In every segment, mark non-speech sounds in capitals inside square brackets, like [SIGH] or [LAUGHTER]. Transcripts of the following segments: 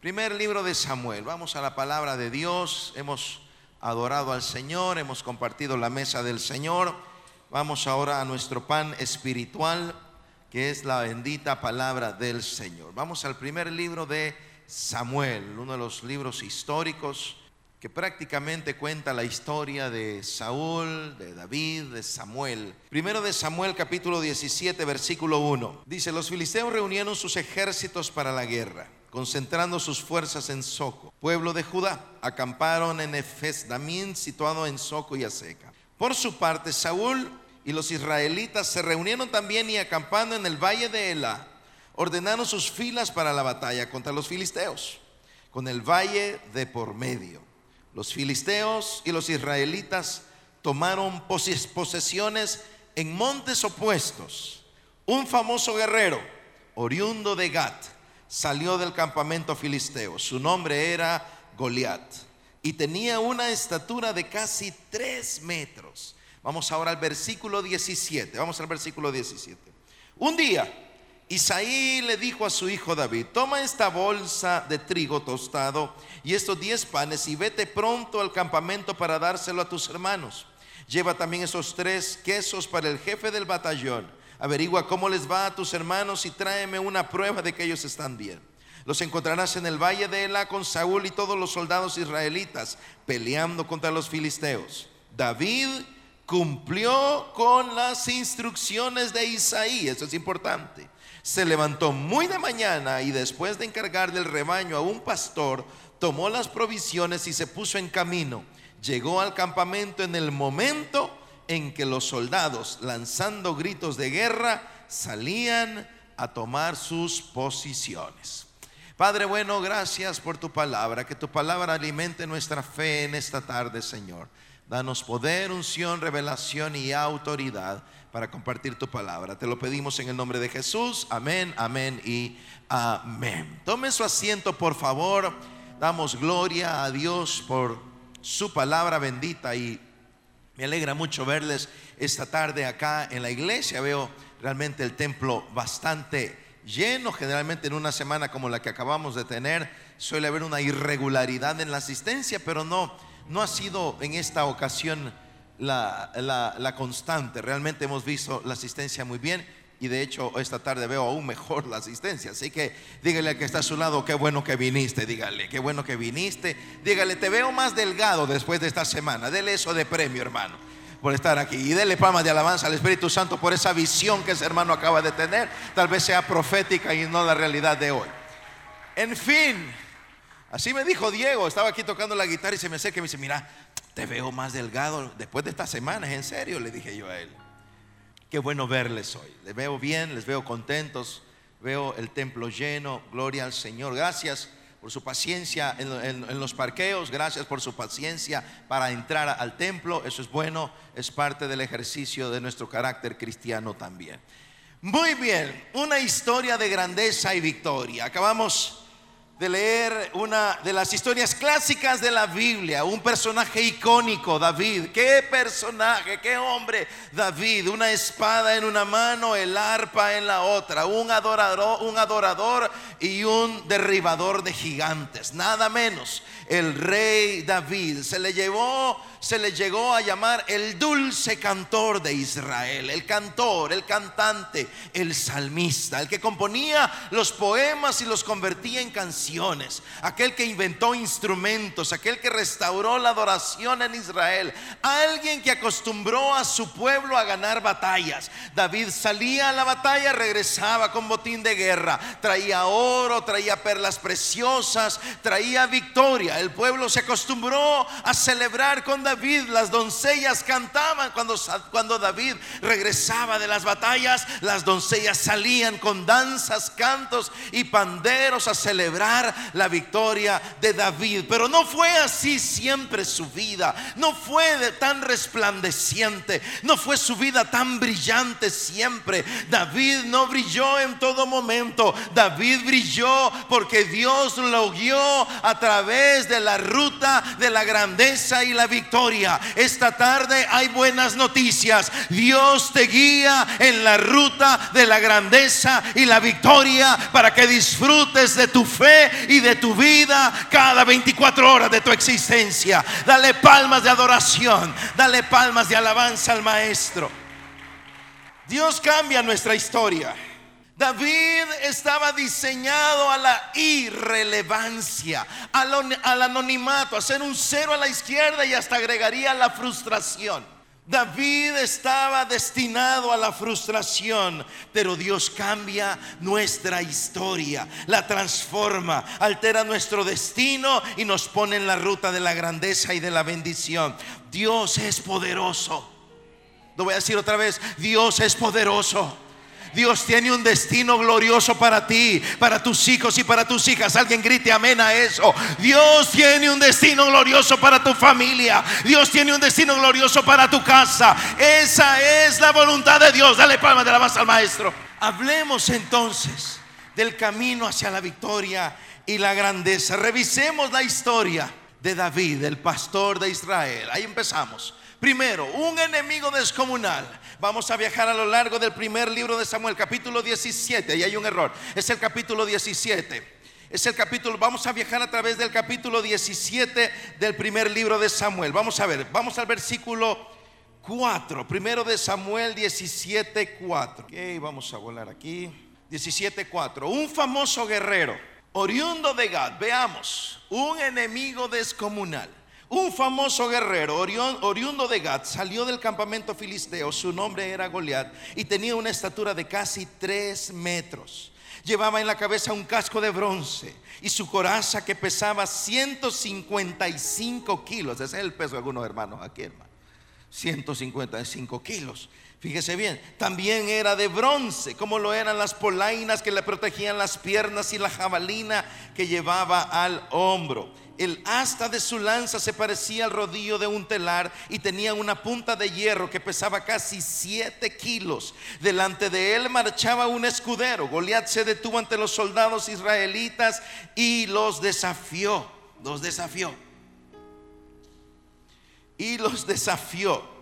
Primer libro de Samuel. Vamos a la palabra de Dios. Hemos adorado al Señor, hemos compartido la mesa del Señor. Vamos ahora a nuestro pan espiritual, que es la bendita palabra del Señor. Vamos al primer libro de Samuel, uno de los libros históricos que prácticamente cuenta la historia de Saúl, de David, de Samuel. Primero de Samuel capítulo 17 versículo 1. Dice, los filisteos reunieron sus ejércitos para la guerra, concentrando sus fuerzas en Soco, pueblo de Judá. Acamparon en Efes Damín, situado en Soco y Aseca. Por su parte, Saúl y los israelitas se reunieron también y acampando en el valle de Ela, ordenaron sus filas para la batalla contra los filisteos, con el valle de por medio. Los filisteos y los israelitas tomaron posesiones en montes opuestos. Un famoso guerrero, oriundo de Gat, salió del campamento filisteo. Su nombre era Goliat y tenía una estatura de casi tres metros. Vamos ahora al versículo 17. Vamos al versículo 17. Un día Isaí le dijo a su hijo David, toma esta bolsa de trigo tostado y estos diez panes y vete pronto al campamento para dárselo a tus hermanos. Lleva también esos tres quesos para el jefe del batallón. Averigua cómo les va a tus hermanos y tráeme una prueba de que ellos están bien. Los encontrarás en el valle de Ela con Saúl y todos los soldados israelitas peleando contra los filisteos. David cumplió con las instrucciones de Isaí, eso es importante se levantó muy de mañana y después de encargar del rebaño a un pastor, tomó las provisiones y se puso en camino. Llegó al campamento en el momento en que los soldados, lanzando gritos de guerra, salían a tomar sus posiciones. Padre bueno, gracias por tu palabra, que tu palabra alimente nuestra fe en esta tarde, Señor. Danos poder, unción, revelación y autoridad para compartir tu palabra. Te lo pedimos en el nombre de Jesús. Amén, amén y amén. Tome su asiento, por favor. Damos gloria a Dios por su palabra bendita y me alegra mucho verles esta tarde acá en la iglesia. Veo realmente el templo bastante lleno. Generalmente en una semana como la que acabamos de tener suele haber una irregularidad en la asistencia, pero no, no ha sido en esta ocasión la, constante. Realmente hemos visto la asistencia muy bien y de hecho esta tarde veo aún mejor la asistencia. Así que dígale al que está a su lado, qué bueno que viniste, dígale, qué bueno que viniste. Dígale, te veo más delgado después de esta semana. Dele eso de premio, hermano, por estar aquí. Y dele palmas de alabanza al Espíritu Santo por esa visión que ese hermano acaba de tener. Tal vez sea profética y no la realidad de hoy. En fin, así me dijo Diego, estaba aquí tocando la guitarra y se me acerca y me dice, mira, te veo más delgado después de estas semanas, en serio, le dije yo a él. Qué bueno verles hoy. Les veo bien, les veo contentos, veo el templo lleno, gloria al Señor. Gracias por su paciencia en, los parqueos, gracias por su paciencia para entrar al templo. Eso es bueno, es parte del ejercicio de nuestro carácter cristiano también. Muy bien, una historia de grandeza y victoria. Acabamos de leer una de las historias clásicas de la Biblia, un personaje icónico, David. ¿Qué personaje, qué hombre, David? Una espada en una mano, el arpa en la otra, un adorador, un adorador y un derribador de gigantes, nada menos. El rey David se le llevó se le llegó a llamar el dulce cantor de Israel, el cantor, el cantante, el salmista, el que componía los poemas y los convertía en canciones, aquel que inventó instrumentos, aquel que restauró la adoración en Israel, alguien que acostumbró a su pueblo a ganar batallas. David salía a la batalla, regresaba con botín de guerra, traía oro, traía perlas preciosas, traía victoria. El pueblo se acostumbró a celebrar con David, las doncellas cantaban cuando, cuando David regresaba de las batallas, las doncellas salían con danzas, cantos y panderos a celebrar la victoria de David. Pero no fue así siempre su vida, no fue tan resplandeciente, no fue su vida tan brillante siempre. David no brilló en todo momento, David brilló porque Dios lo guió a través de la ruta de la grandeza y la victoria esta tarde hay buenas noticias. Dios te guía en la ruta de la grandeza y la victoria para que disfrutes de tu fe y de tu vida cada 24 horas de tu existencia. Dale palmas de adoración, dale palmas de alabanza al Maestro. Dios cambia nuestra historia. David estaba diseñado a la irrelevancia, al, anonimato, a ser un cero a la izquierda y hasta agregaría la frustración. David estaba destinado a la frustración, pero Dios cambia nuestra historia, la transforma, altera nuestro destino y nos pone en la ruta de la grandeza y de la bendición. Dios es poderoso. Lo voy a decir otra vez, Dios es poderoso. Dios tiene un destino glorioso para ti, para tus hijos y para tus hijas. Alguien grite amén a eso. Dios tiene un destino glorioso para tu familia. Dios tiene un destino glorioso para tu casa. Esa es la voluntad de Dios. Dale palmas de la base al maestro. Hablemos entonces del camino hacia la victoria y la grandeza. Revisemos la historia de David, el pastor de Israel. Ahí empezamos. Primero, un enemigo descomunal. Vamos a viajar a lo largo del primer libro de Samuel, capítulo 17. Ahí hay un error. Es el capítulo 17. Es el capítulo, vamos a viajar a través del capítulo 17 del primer libro de Samuel. Vamos a ver, vamos al versículo 4. Primero de Samuel 17, 4. Ok, vamos a volar aquí. 17, 4. Un famoso guerrero, oriundo de Gad. Veamos, un enemigo descomunal un famoso guerrero, oriundo de Gad, salió del campamento filisteo. Su nombre era Goliat y tenía una estatura de casi tres metros. Llevaba en la cabeza un casco de bronce y su coraza que pesaba 155 kilos. Ese es el peso de algunos hermanos aquí, hermano. 155 kilos. Fíjese bien, también era de bronce, como lo eran las polainas que le protegían las piernas y la jabalina que llevaba al hombro. El asta de su lanza se parecía al rodillo de un telar y tenía una punta de hierro que pesaba casi siete kilos. Delante de él marchaba un escudero. Goliat se detuvo ante los soldados israelitas y los desafió. Los desafió. Y los desafió.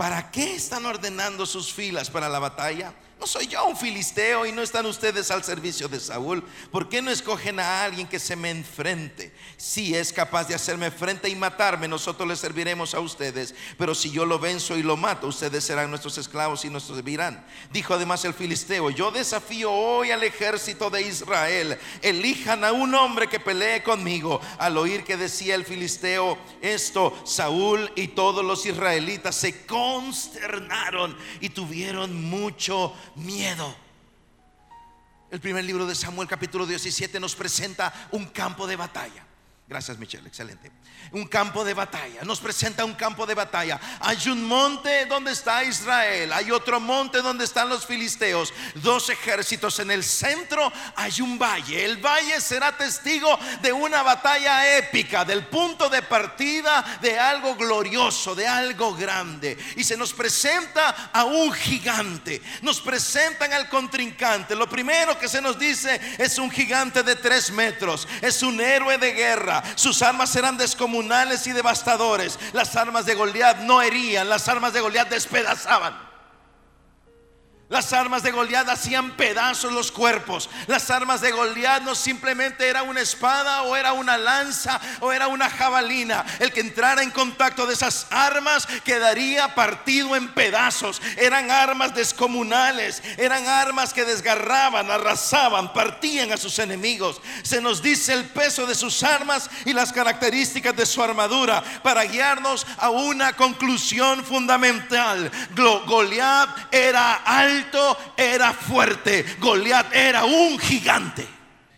¿Para qué están ordenando sus filas para la batalla? No soy yo un filisteo y no están ustedes al servicio de Saúl. ¿Por qué no escogen a alguien que se me enfrente? Si es capaz de hacerme frente y matarme, nosotros le serviremos a ustedes. Pero si yo lo venzo y lo mato, ustedes serán nuestros esclavos y nos servirán. Dijo además el filisteo, yo desafío hoy al ejército de Israel. Elijan a un hombre que pelee conmigo. Al oír que decía el filisteo esto, Saúl y todos los israelitas se consternaron y tuvieron mucho miedo. El primer libro de Samuel capítulo 17 nos presenta un campo de batalla. Gracias, Michelle, excelente. Un campo de batalla, nos presenta un campo de batalla. Hay un monte donde está Israel, hay otro monte donde están los filisteos, dos ejércitos. En el centro hay un valle. El valle será testigo de una batalla épica, del punto de partida de algo glorioso, de algo grande. Y se nos presenta a un gigante, nos presentan al contrincante. Lo primero que se nos dice es un gigante de tres metros, es un héroe de guerra sus armas eran descomunales y devastadores. Las armas de Goliat no herían, las armas de Goliat despedazaban. Las armas de Goliat hacían pedazos los cuerpos. Las armas de Goliat no simplemente era una espada o era una lanza o era una jabalina. El que entrara en contacto de esas armas quedaría partido en pedazos. Eran armas descomunales, eran armas que desgarraban, arrasaban, partían a sus enemigos. Se nos dice el peso de sus armas y las características de su armadura para guiarnos a una conclusión fundamental. Goliat era alto era fuerte. Goliat era un gigante.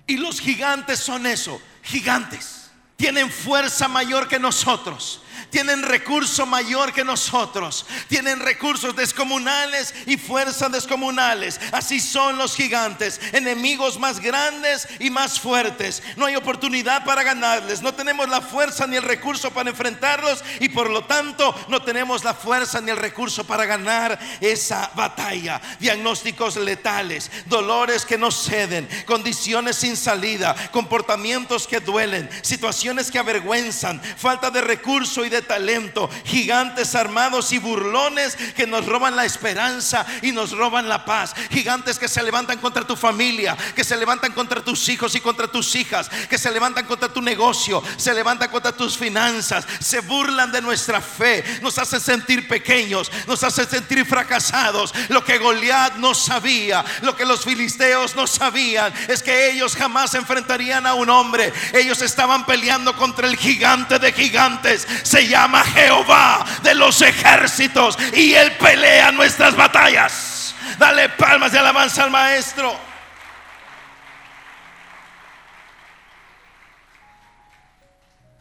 Y los gigantes son eso, gigantes. Tienen fuerza mayor que nosotros tienen recurso mayor que nosotros, tienen recursos descomunales y fuerzas descomunales. Así son los gigantes, enemigos más grandes y más fuertes. No hay oportunidad para ganarles, no tenemos la fuerza ni el recurso para enfrentarlos y por lo tanto no tenemos la fuerza ni el recurso para ganar esa batalla. Diagnósticos letales, dolores que no ceden, condiciones sin salida, comportamientos que duelen, situaciones que avergüenzan, falta de recurso y de talento, gigantes armados y burlones que nos roban la esperanza y nos roban la paz, gigantes que se levantan contra tu familia, que se levantan contra tus hijos y contra tus hijas, que se levantan contra tu negocio, se levantan contra tus finanzas, se burlan de nuestra fe, nos hacen sentir pequeños, nos hacen sentir fracasados. Lo que Goliat no sabía, lo que los filisteos no sabían, es que ellos jamás enfrentarían a un hombre. Ellos estaban peleando contra el gigante de gigantes. Se llama Jehová de los ejércitos y él pelea nuestras batallas. Dale palmas de alabanza al maestro.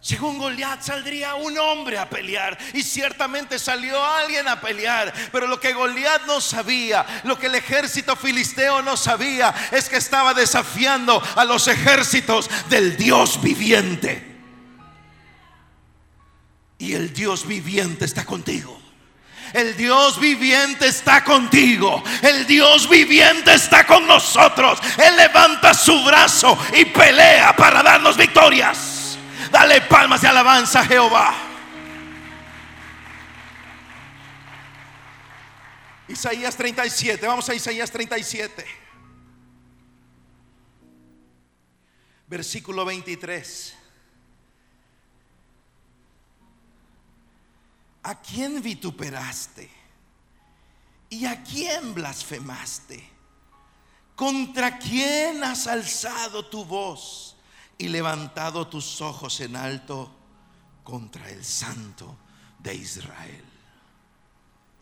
Según Goliat saldría un hombre a pelear y ciertamente salió alguien a pelear, pero lo que Goliat no sabía, lo que el ejército filisteo no sabía, es que estaba desafiando a los ejércitos del Dios viviente. Y el Dios viviente está contigo. El Dios viviente está contigo. El Dios viviente está con nosotros. Él levanta su brazo y pelea para darnos victorias. Dale palmas de alabanza a Jehová. Isaías 37, vamos a Isaías 37. Versículo 23. ¿A quién vituperaste? ¿Y a quién blasfemaste? ¿Contra quién has alzado tu voz? y levantado tus ojos en alto contra el santo de Israel.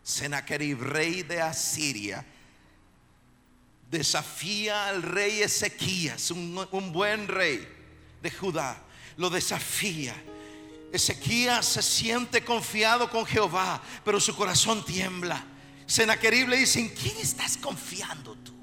Sennacherib, rey de Asiria, desafía al rey Ezequías, un, un buen rey de Judá, lo desafía. Ezequías se siente confiado con Jehová, pero su corazón tiembla. Sennacherib le dice, ¿en quién estás confiando tú?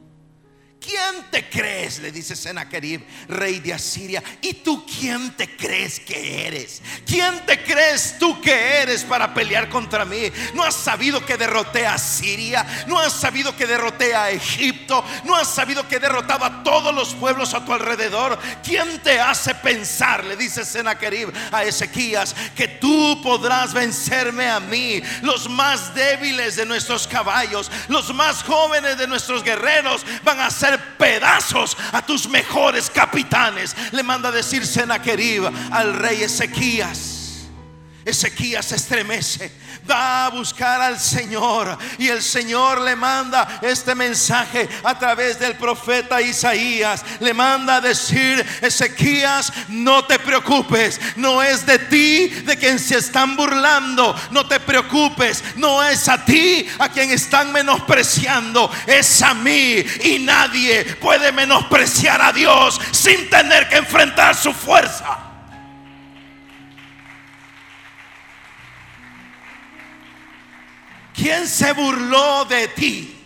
¿Quién te crees? Le dice Sennacherib, rey de Asiria. ¿Y tú quién te crees que eres? ¿Quién te crees tú que eres para pelear contra mí? ¿No has sabido que derroté a Siria? ¿No has sabido que derroté a Egipto? ¿No has sabido que he derrotado a todos los pueblos a tu alrededor? ¿Quién te hace pensar? Le dice Sennacherib a Ezequías que tú podrás vencerme a mí, los más débiles de nuestros caballos, los más jóvenes de nuestros guerreros van a ser pedazos a tus mejores capitanes. Le manda decir Senaquerib al rey Ezequías. Ezequías estremece va a buscar al Señor y el Señor le manda este mensaje a través del profeta Isaías. Le manda a decir, Ezequías, no te preocupes, no es de ti de quien se están burlando, no te preocupes, no es a ti a quien están menospreciando, es a mí y nadie puede menospreciar a Dios sin tener que enfrentar su fuerza. ¿Quién se burló de ti?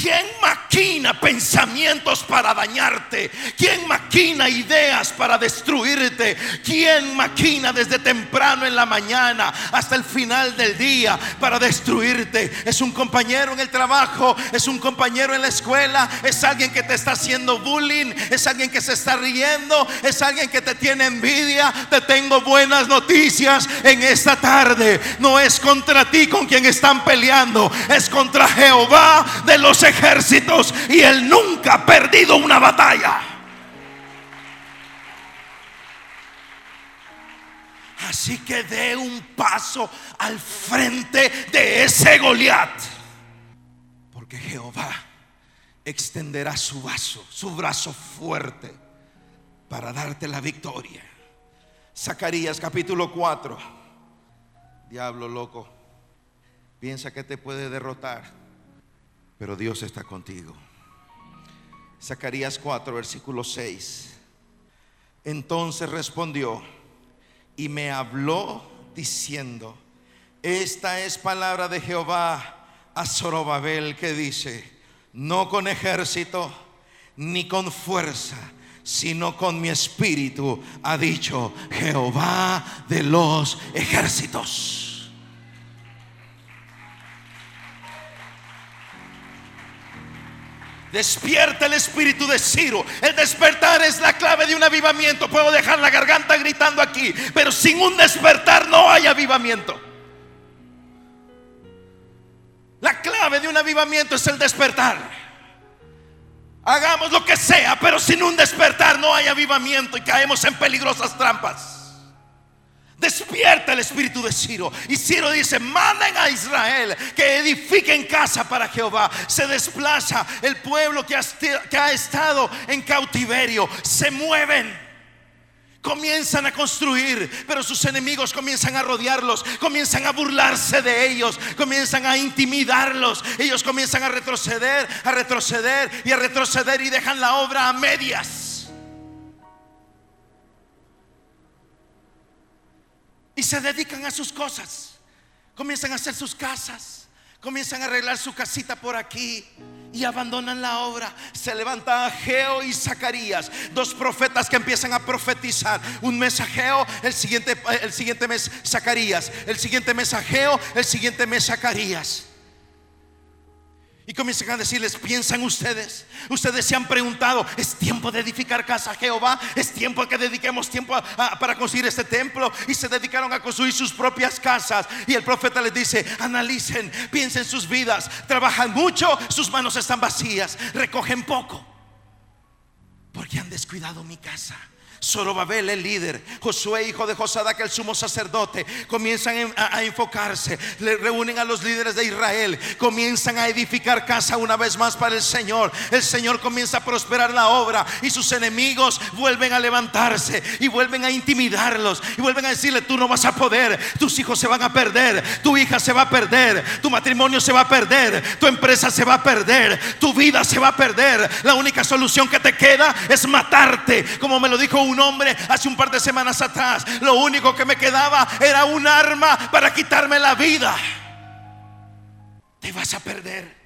¿Quién maquina pensamientos para dañarte? ¿Quién maquina ideas para destruirte? ¿Quién maquina desde temprano en la mañana hasta el final del día para destruirte? ¿Es un compañero en el trabajo? ¿Es un compañero en la escuela? ¿Es alguien que te está haciendo bullying? ¿Es alguien que se está riendo? ¿Es alguien que te tiene envidia? Te tengo buenas noticias en esta tarde. No es contra ti con quien están peleando, es contra Jehová de los ejércitos y él nunca ha perdido una batalla. Así que dé un paso al frente de ese Goliat. Porque Jehová extenderá su vaso, su brazo fuerte para darte la victoria. Zacarías capítulo 4. Diablo loco, piensa que te puede derrotar pero Dios está contigo. Zacarías 4, versículo 6. Entonces respondió y me habló diciendo, esta es palabra de Jehová a Zorobabel que dice, no con ejército ni con fuerza, sino con mi espíritu, ha dicho Jehová de los ejércitos. Despierta el espíritu de Ciro. El despertar es la clave de un avivamiento. Puedo dejar la garganta gritando aquí, pero sin un despertar no hay avivamiento. La clave de un avivamiento es el despertar. Hagamos lo que sea, pero sin un despertar no hay avivamiento y caemos en peligrosas trampas. Despierta el espíritu de Ciro. Y Ciro dice, manden a Israel que edifiquen casa para Jehová. Se desplaza el pueblo que ha, estado en cautiverio. Se mueven. Comienzan a construir, pero sus enemigos comienzan a rodearlos, comienzan a burlarse de ellos, comienzan a intimidarlos. Ellos comienzan a retroceder, a retroceder y a retroceder y dejan la obra a medias. Y se dedican a sus cosas. Comienzan a hacer sus casas, comienzan a arreglar su casita por aquí y abandonan la obra. Se levanta Ageo y Zacarías, dos profetas que empiezan a profetizar. Un mes Ageo, el siguiente, el siguiente mes Zacarías, el siguiente mes Ageo, el siguiente mes Zacarías. Y comienzan a decirles, piensan ustedes, ustedes se han preguntado, ¿es tiempo de edificar casa a Jehová? ¿Es tiempo que dediquemos tiempo para construir este templo? Y se dedicaron a construir sus propias casas. Y el profeta les dice, analicen, piensen sus vidas, trabajan mucho, sus manos están vacías, recogen poco, porque han descuidado mi casa. Zorobabel el líder, Josué hijo de Josadac el sumo sacerdote, comienzan a, enfocarse, le reúnen a los líderes de Israel, comienzan a edificar casa una vez más para el Señor. El Señor comienza a prosperar la obra y sus enemigos vuelven a levantarse y vuelven a intimidarlos y vuelven a decirle, tú no vas a poder, tus hijos se van a perder, tu hija se va a perder, tu matrimonio se va a perder, tu empresa se va a perder, tu vida se va a perder. La única solución que te queda es matarte, como me lo dijo un hombre hace un par de semanas atrás. Lo único que me quedaba era un arma para quitarme la vida. Te vas a perder.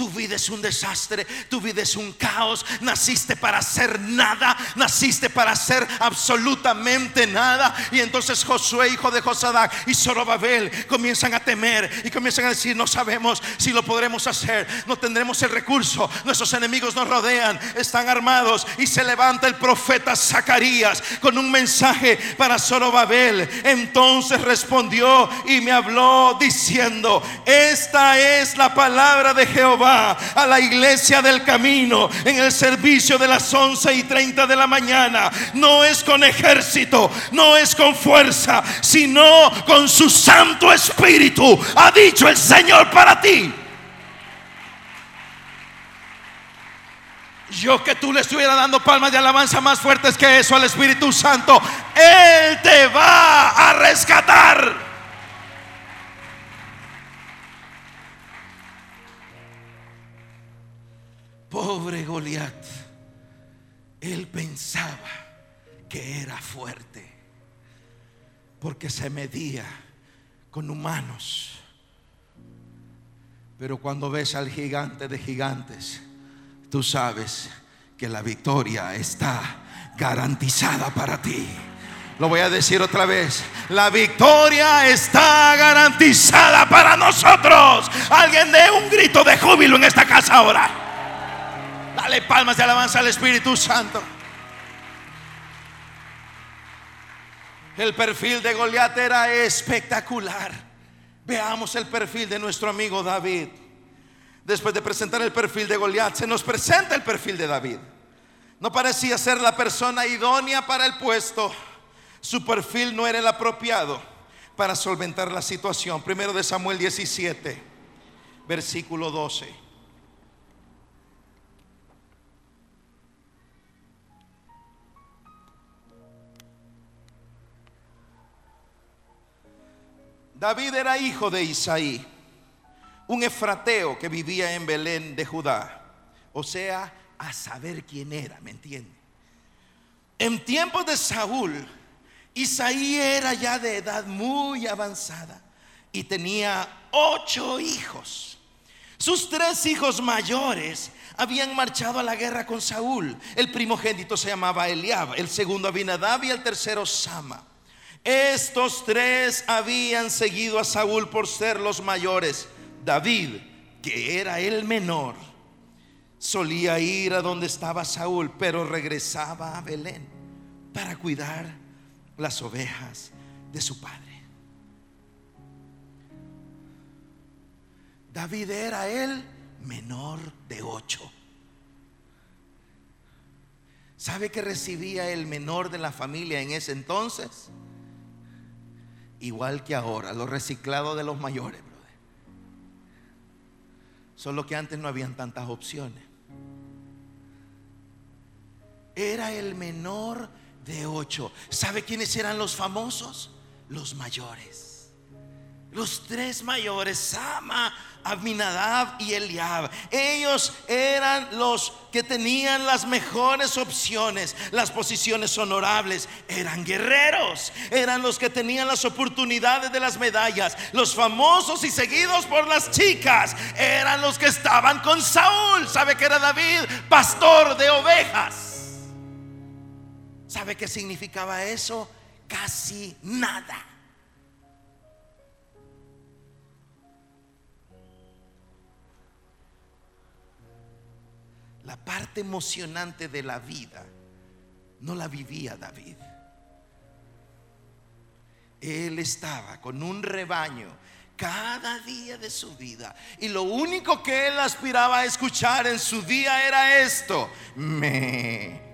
Tu vida es un desastre, tu vida es un caos. Naciste para hacer nada, naciste para hacer absolutamente nada. Y entonces Josué, hijo de Josadac, y Zorobabel comienzan a temer y comienzan a decir: No sabemos si lo podremos hacer, no tendremos el recurso. Nuestros enemigos nos rodean, están armados. Y se levanta el profeta Zacarías con un mensaje para Zorobabel. Entonces respondió y me habló diciendo: Esta es la palabra de Jehová a la iglesia del camino en el servicio de las 11 y 30 de la mañana. No es con ejército, no es con fuerza, sino con su Santo Espíritu, ha dicho el Señor para ti. Yo que tú le estuviera dando palmas de alabanza más fuertes que eso al Espíritu Santo, Él te va a rescatar. Pobre Goliat, él pensaba que era fuerte porque se medía con humanos. Pero cuando ves al gigante de gigantes, tú sabes que la victoria está garantizada para ti. Lo voy a decir otra vez. La victoria está garantizada para nosotros. Alguien dé un grito de júbilo en esta casa ahora. Dale palmas de alabanza al Espíritu Santo. El perfil de Goliat era espectacular. Veamos el perfil de nuestro amigo David. Después de presentar el perfil de Goliat, se nos presenta el perfil de David. No parecía ser la persona idónea para el puesto. Su perfil no era el apropiado para solventar la situación. Primero de Samuel 17, versículo 12. David era hijo de Isaí, un efrateo que vivía en Belén de Judá. O sea, a saber quién era, ¿me entiende? En tiempos de Saúl, Isaí era ya de edad muy avanzada y tenía ocho hijos. Sus tres hijos mayores habían marchado a la guerra con Saúl. El primogénito se llamaba Eliab, el segundo Abinadab y el tercero Sama. Estos tres habían seguido a Saúl por ser los mayores. David, que era el menor, solía ir a donde estaba Saúl, pero regresaba a Belén para cuidar las ovejas de su padre. David era el menor de ocho. ¿Sabe que recibía el menor de la familia en ese entonces? Igual que ahora, los reciclados de los mayores, brother. Solo que antes no habían tantas opciones. Era el menor de ocho. ¿Sabe quiénes eran los famosos? Los mayores. Los tres mayores, Sama, Abinadab y Eliab. Ellos eran los que tenían las mejores opciones, las posiciones honorables. Eran guerreros, eran los que tenían las oportunidades de las medallas. Los famosos y seguidos por las chicas eran los que estaban con Saúl. ¿Sabe que era David? Pastor de ovejas. ¿Sabe qué significaba eso? Casi nada. La parte emocionante de la vida no la vivía David. Él estaba con un rebaño cada día de su vida. Y lo único que él aspiraba a escuchar en su día era esto. Me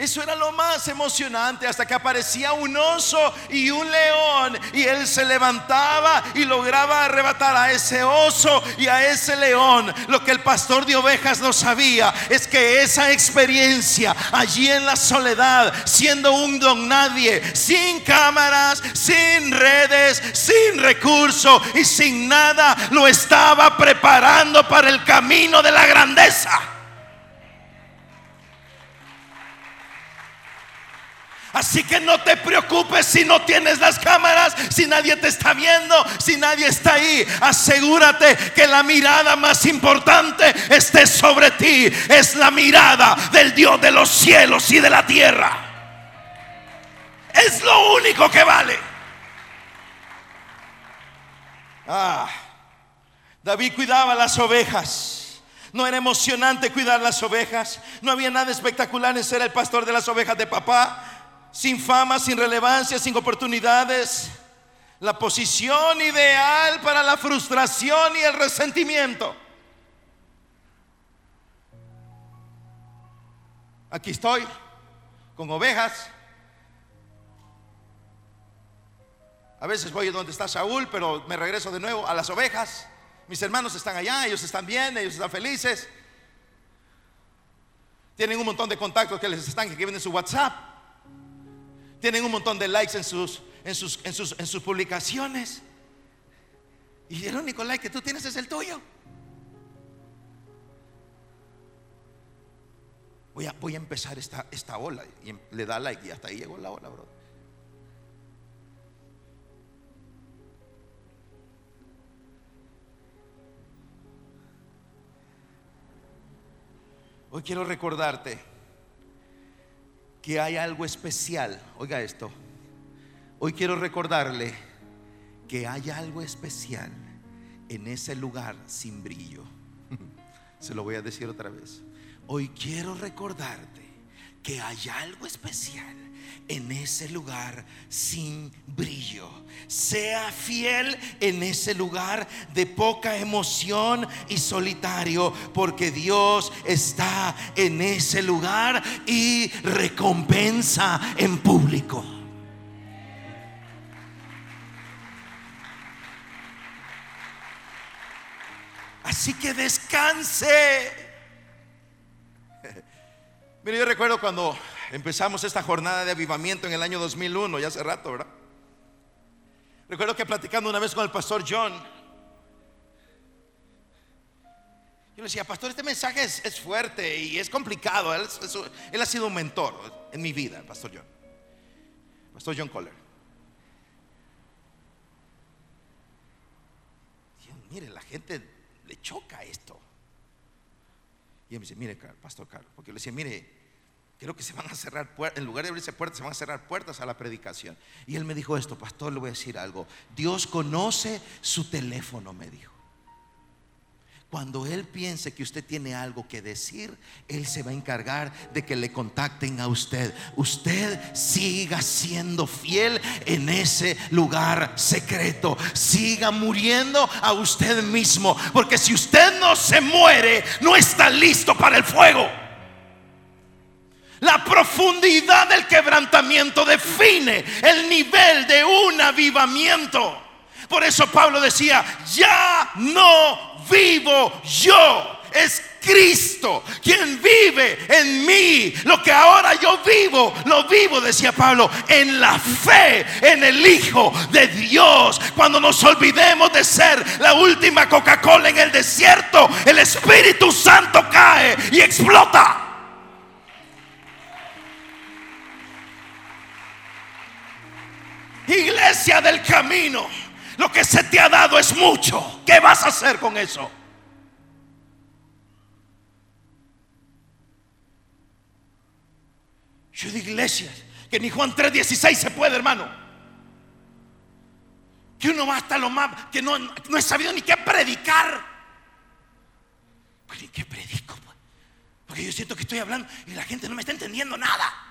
eso era lo más emocionante hasta que aparecía un oso y un león y él se levantaba y lograba arrebatar a ese oso y a ese león. Lo que el pastor de ovejas no sabía es que esa experiencia allí en la soledad, siendo un don nadie, sin cámaras, sin redes, sin recursos y sin nada, lo estaba preparando para el camino de la grandeza. Así que no te preocupes si no tienes las cámaras, si nadie te está viendo, si nadie está ahí. Asegúrate que la mirada más importante esté sobre ti. Es la mirada del Dios de los cielos y de la tierra. Es lo único que vale. Ah, David cuidaba las ovejas. No era emocionante cuidar las ovejas. No había nada espectacular en ser el pastor de las ovejas de papá sin fama, sin relevancia, sin oportunidades. La posición ideal para la frustración y el resentimiento. Aquí estoy con ovejas. A veces voy donde está Saúl, pero me regreso de nuevo a las ovejas. Mis hermanos están allá, ellos están bien, ellos están felices. Tienen un montón de contactos que les están que en su WhatsApp. Tienen un montón de likes en sus, en sus, en sus, en sus publicaciones. Y el único like que tú tienes es el tuyo. Voy a, voy a empezar esta, esta ola. Y le da like y hasta ahí llegó la ola, bro. Hoy quiero recordarte que hay algo especial. Oiga esto. Hoy quiero recordarle que hay algo especial en ese lugar sin brillo. [LAUGHS] Se lo voy a decir otra vez. Hoy quiero recordarte que hay algo especial en ese lugar sin brillo. Sea fiel en ese lugar de poca emoción y solitario, porque Dios está en ese lugar y recompensa en público. Así que descanse. [LAUGHS] Mire, yo recuerdo cuando empezamos esta jornada de avivamiento en el año 2001, ya hace rato, ¿verdad? Recuerdo que platicando una vez con el pastor John, yo le decía, pastor, este mensaje es, fuerte y es complicado. Él, ha sido un mentor en mi vida, el pastor John. Pastor John Coller. mire, la gente le choca esto. Y él me dice, mire, pastor Carlos, porque le decía, mire, Creo que se van a cerrar puertas, en lugar de abrirse puertas, se van a cerrar puertas a la predicación. Y él me dijo esto, pastor, le voy a decir algo. Dios conoce su teléfono, me dijo. Cuando Él piense que usted tiene algo que decir, Él se va a encargar de que le contacten a usted. Usted siga siendo fiel en ese lugar secreto. Siga muriendo a usted mismo. Porque si usted no se muere, no está listo para el fuego. La profundidad del quebrantamiento define el nivel de un avivamiento. Por eso Pablo decía, ya no vivo yo, es Cristo quien vive en mí. Lo que ahora yo vivo, lo vivo, decía Pablo, en la fe, en el Hijo de Dios. Cuando nos olvidemos de ser la última Coca-Cola en el desierto, el Espíritu Santo cae y explota. Iglesia del camino. Lo que se te ha dado es mucho. ¿Qué vas a hacer con eso? Yo de iglesias que ni Juan 3:16 se puede, hermano. Que uno va hasta lo más, que no, no he sabido ni qué predicar. Ni qué predico, pues. porque yo siento que estoy hablando y la gente no me está entendiendo nada.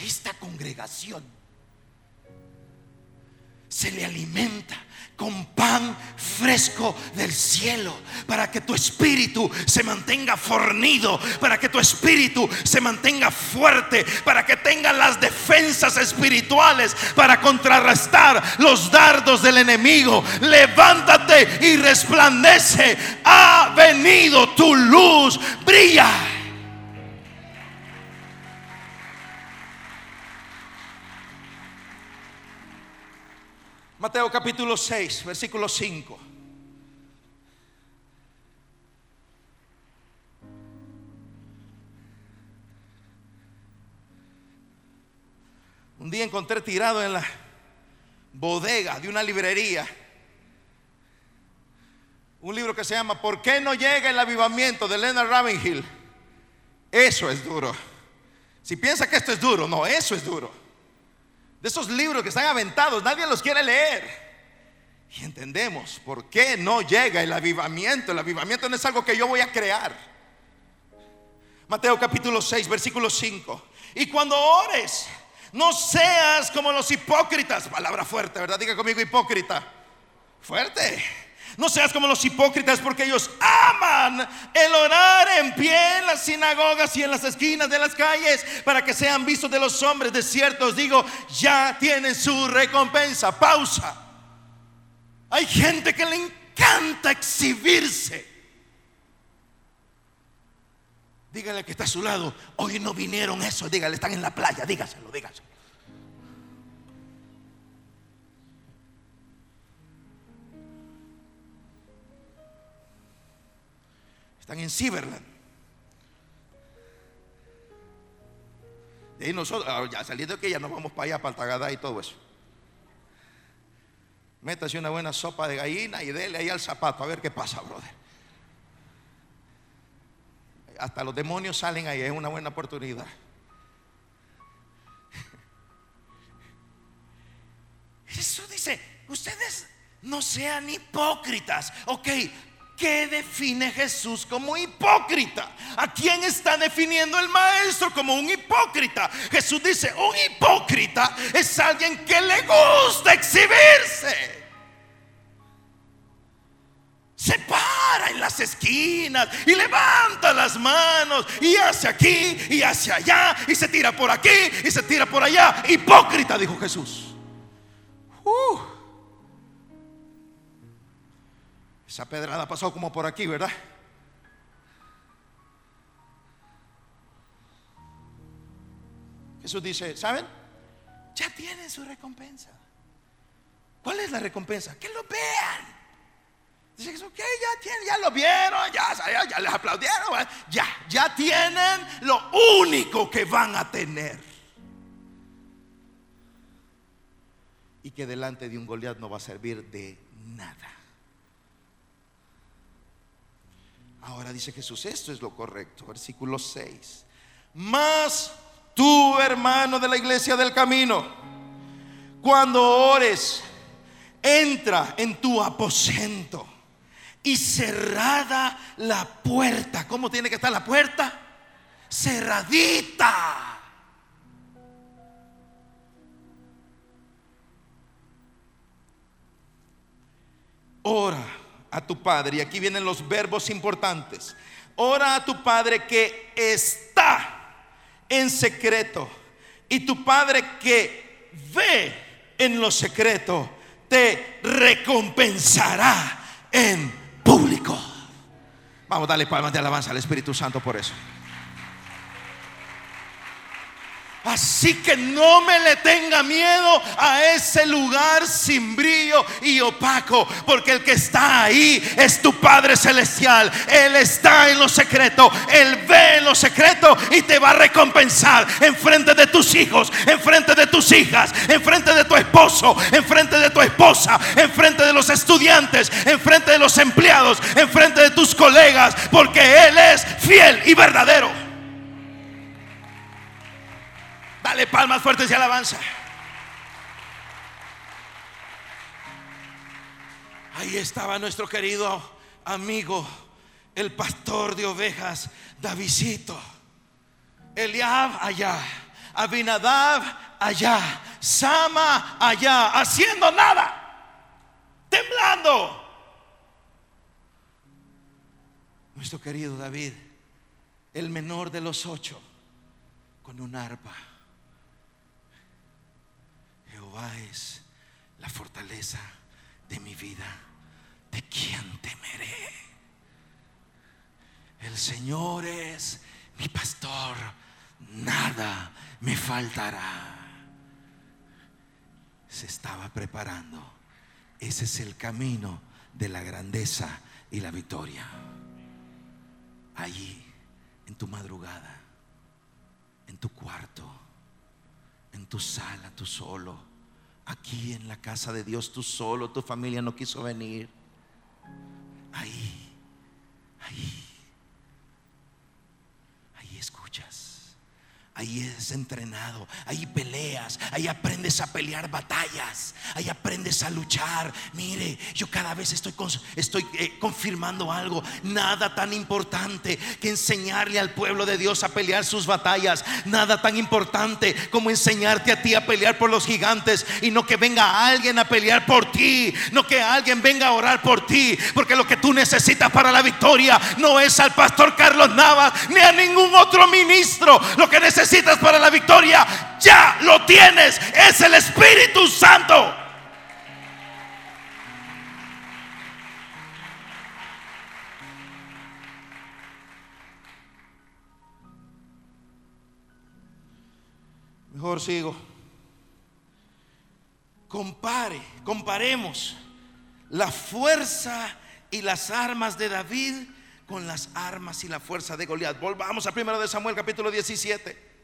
Esta congregación se le alimenta con pan fresco del cielo para que tu espíritu se mantenga fornido, para que tu espíritu se mantenga fuerte, para que tenga las defensas espirituales para contrarrestar los dardos del enemigo. Levántate y resplandece. Ha venido tu luz, brilla. Mateo capítulo 6, versículo 5. Un día encontré tirado en la bodega de una librería un libro que se llama ¿Por qué no llega el avivamiento de Leonard Ravenhill? Eso es duro. Si piensa que esto es duro, no, eso es duro de esos libros que están aventados, nadie los quiere leer. Y entendemos por qué no llega el avivamiento. El avivamiento no es algo que yo voy a crear. Mateo capítulo 6, versículo 5. Y cuando ores, no seas como los hipócritas. Palabra fuerte, ¿verdad? Diga conmigo hipócrita. Fuerte no seas como los hipócritas porque ellos aman el orar en pie en las sinagogas y en las esquinas de las calles para que sean vistos de los hombres. De cierto os digo, ya tienen su recompensa. Pausa. Hay gente que le encanta exhibirse. Dígale que está a su lado, hoy no vinieron eso, dígale, están en la playa, dígaselo, dígaselo. Están en Ciberland. De ahí nosotros, ah, ya saliendo que ya nos vamos para allá, para Altagadá y todo eso. Métase una buena sopa de gallina y dele ahí al zapato a ver qué pasa, brother. Hasta los demonios salen ahí, es una buena oportunidad. [LAUGHS] Jesús dice, ustedes no sean hipócritas. Ok, ¿Qué define Jesús como hipócrita? ¿A quién está definiendo el maestro como un hipócrita? Jesús dice, un hipócrita es alguien que le gusta exhibirse. Se para en las esquinas y levanta las manos y hace aquí y hace allá y se tira por aquí y se tira por allá. Hipócrita, dijo Jesús. Uh. Esa pedrada pasó como por aquí, ¿verdad? Jesús dice, ¿saben? Ya tienen su recompensa. ¿Cuál es la recompensa? Que lo vean. Dice Jesús, que ya tienen, ya lo vieron, ya, ya, ya les aplaudieron, ya, ya tienen lo único que van a tener. Y que delante de un Goliat no va a servir de nada. Ahora dice Jesús, esto es lo correcto. Versículo 6. Más tú, hermano de la iglesia del camino, Cuando ores, entra en tu aposento y cerrada la puerta. ¿Cómo tiene que estar la puerta? Cerradita. Ora a tu Padre. Y aquí vienen los verbos importantes. Ora a tu Padre que está en secreto. Y tu Padre que ve en lo secreto te recompensará en público. Vamos a darle palmas de alabanza al Espíritu Santo por eso. Así que no me le tenga miedo a ese lugar sin brillo y opaco, porque el que está ahí es tu Padre Celestial. Él está en lo secreto, Él ve en lo secreto y te va a recompensar en frente de tus hijos, en frente de tus hijas, en frente de tu esposo, en frente de tu esposa, en frente de los estudiantes, en frente de los empleados, en frente de tus colegas, porque Él es fiel y verdadero. Dale palmas fuertes y alabanza. Ahí estaba nuestro querido amigo, el pastor de ovejas, Davidito. Eliab allá, Abinadab allá, Sama allá, haciendo nada, temblando. Nuestro querido David, el menor de los ocho, con un arpa es la fortaleza de mi vida. ¿De quién temeré? El Señor es mi pastor. Nada me faltará. Se estaba preparando. Ese es el camino de la grandeza y la victoria. Allí, en tu madrugada, en tu cuarto, en tu sala, tú solo Aquí en la casa de Dios tú solo, tu familia no quiso venir. Ahí, ahí, Ahí es entrenado, ahí peleas, ahí aprendes a pelear batallas, ahí aprendes a luchar. Mire, yo cada vez estoy, estoy eh, confirmando algo, nada tan importante que enseñarle al pueblo de Dios a pelear sus batallas, nada tan importante como enseñarte a ti a pelear por los gigantes y no que venga alguien a pelear por ti, no que alguien venga a orar por ti, porque lo que tú necesitas para la victoria no es al pastor Carlos Navas ni a ningún otro ministro, lo que necesitas necesitas para la victoria, ya lo tienes. Es el Espíritu Santo. Mejor sigo. Compare, comparemos la fuerza y las armas de David con las armas y la fuerza de Goliat. Volvamos a primero de Samuel capítulo 17.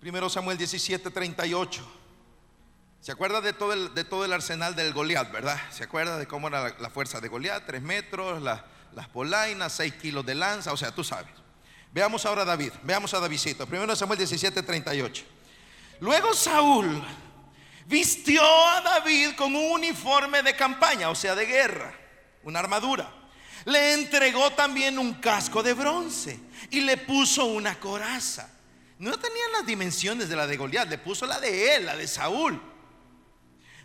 Primero Samuel 17, 38. ¿Se acuerda de todo el, de todo el arsenal del Goliat, verdad? ¿Se acuerda de cómo era la, fuerza de Goliat? Tres metros, las polainas, seis kilos de lanza, o sea, tú sabes. Veamos ahora a David, veamos a Davidcito. Primero Samuel 17, 38. Luego Saúl vistió a David con un uniforme de campaña, o sea, de guerra, una armadura. Le entregó también un casco de bronce y le puso una coraza. No tenían las dimensiones de la de Goliat, le puso la de él, la de Saúl.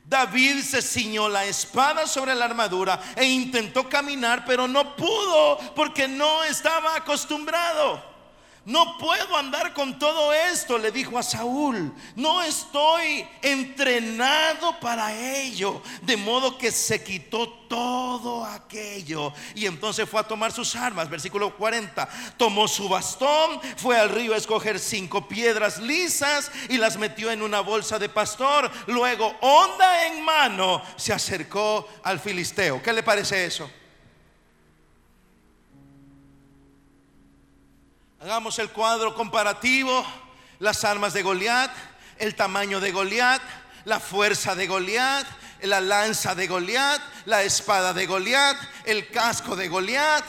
David se ciñó la espada sobre la armadura e intentó caminar, pero no pudo porque no estaba acostumbrado. No puedo andar con todo esto, le dijo a Saúl. No estoy entrenado para ello. De modo que se quitó todo aquello. Y entonces fue a tomar sus armas. Versículo 40. Tomó su bastón, fue al río a escoger cinco piedras lisas y las metió en una bolsa de pastor. Luego, onda en mano, se acercó al filisteo. ¿Qué le parece eso? Hagamos el cuadro comparativo, las armas de Goliat, el tamaño de Goliat, la fuerza de Goliat, la lanza de Goliat, la espada de Goliat, el casco de Goliat,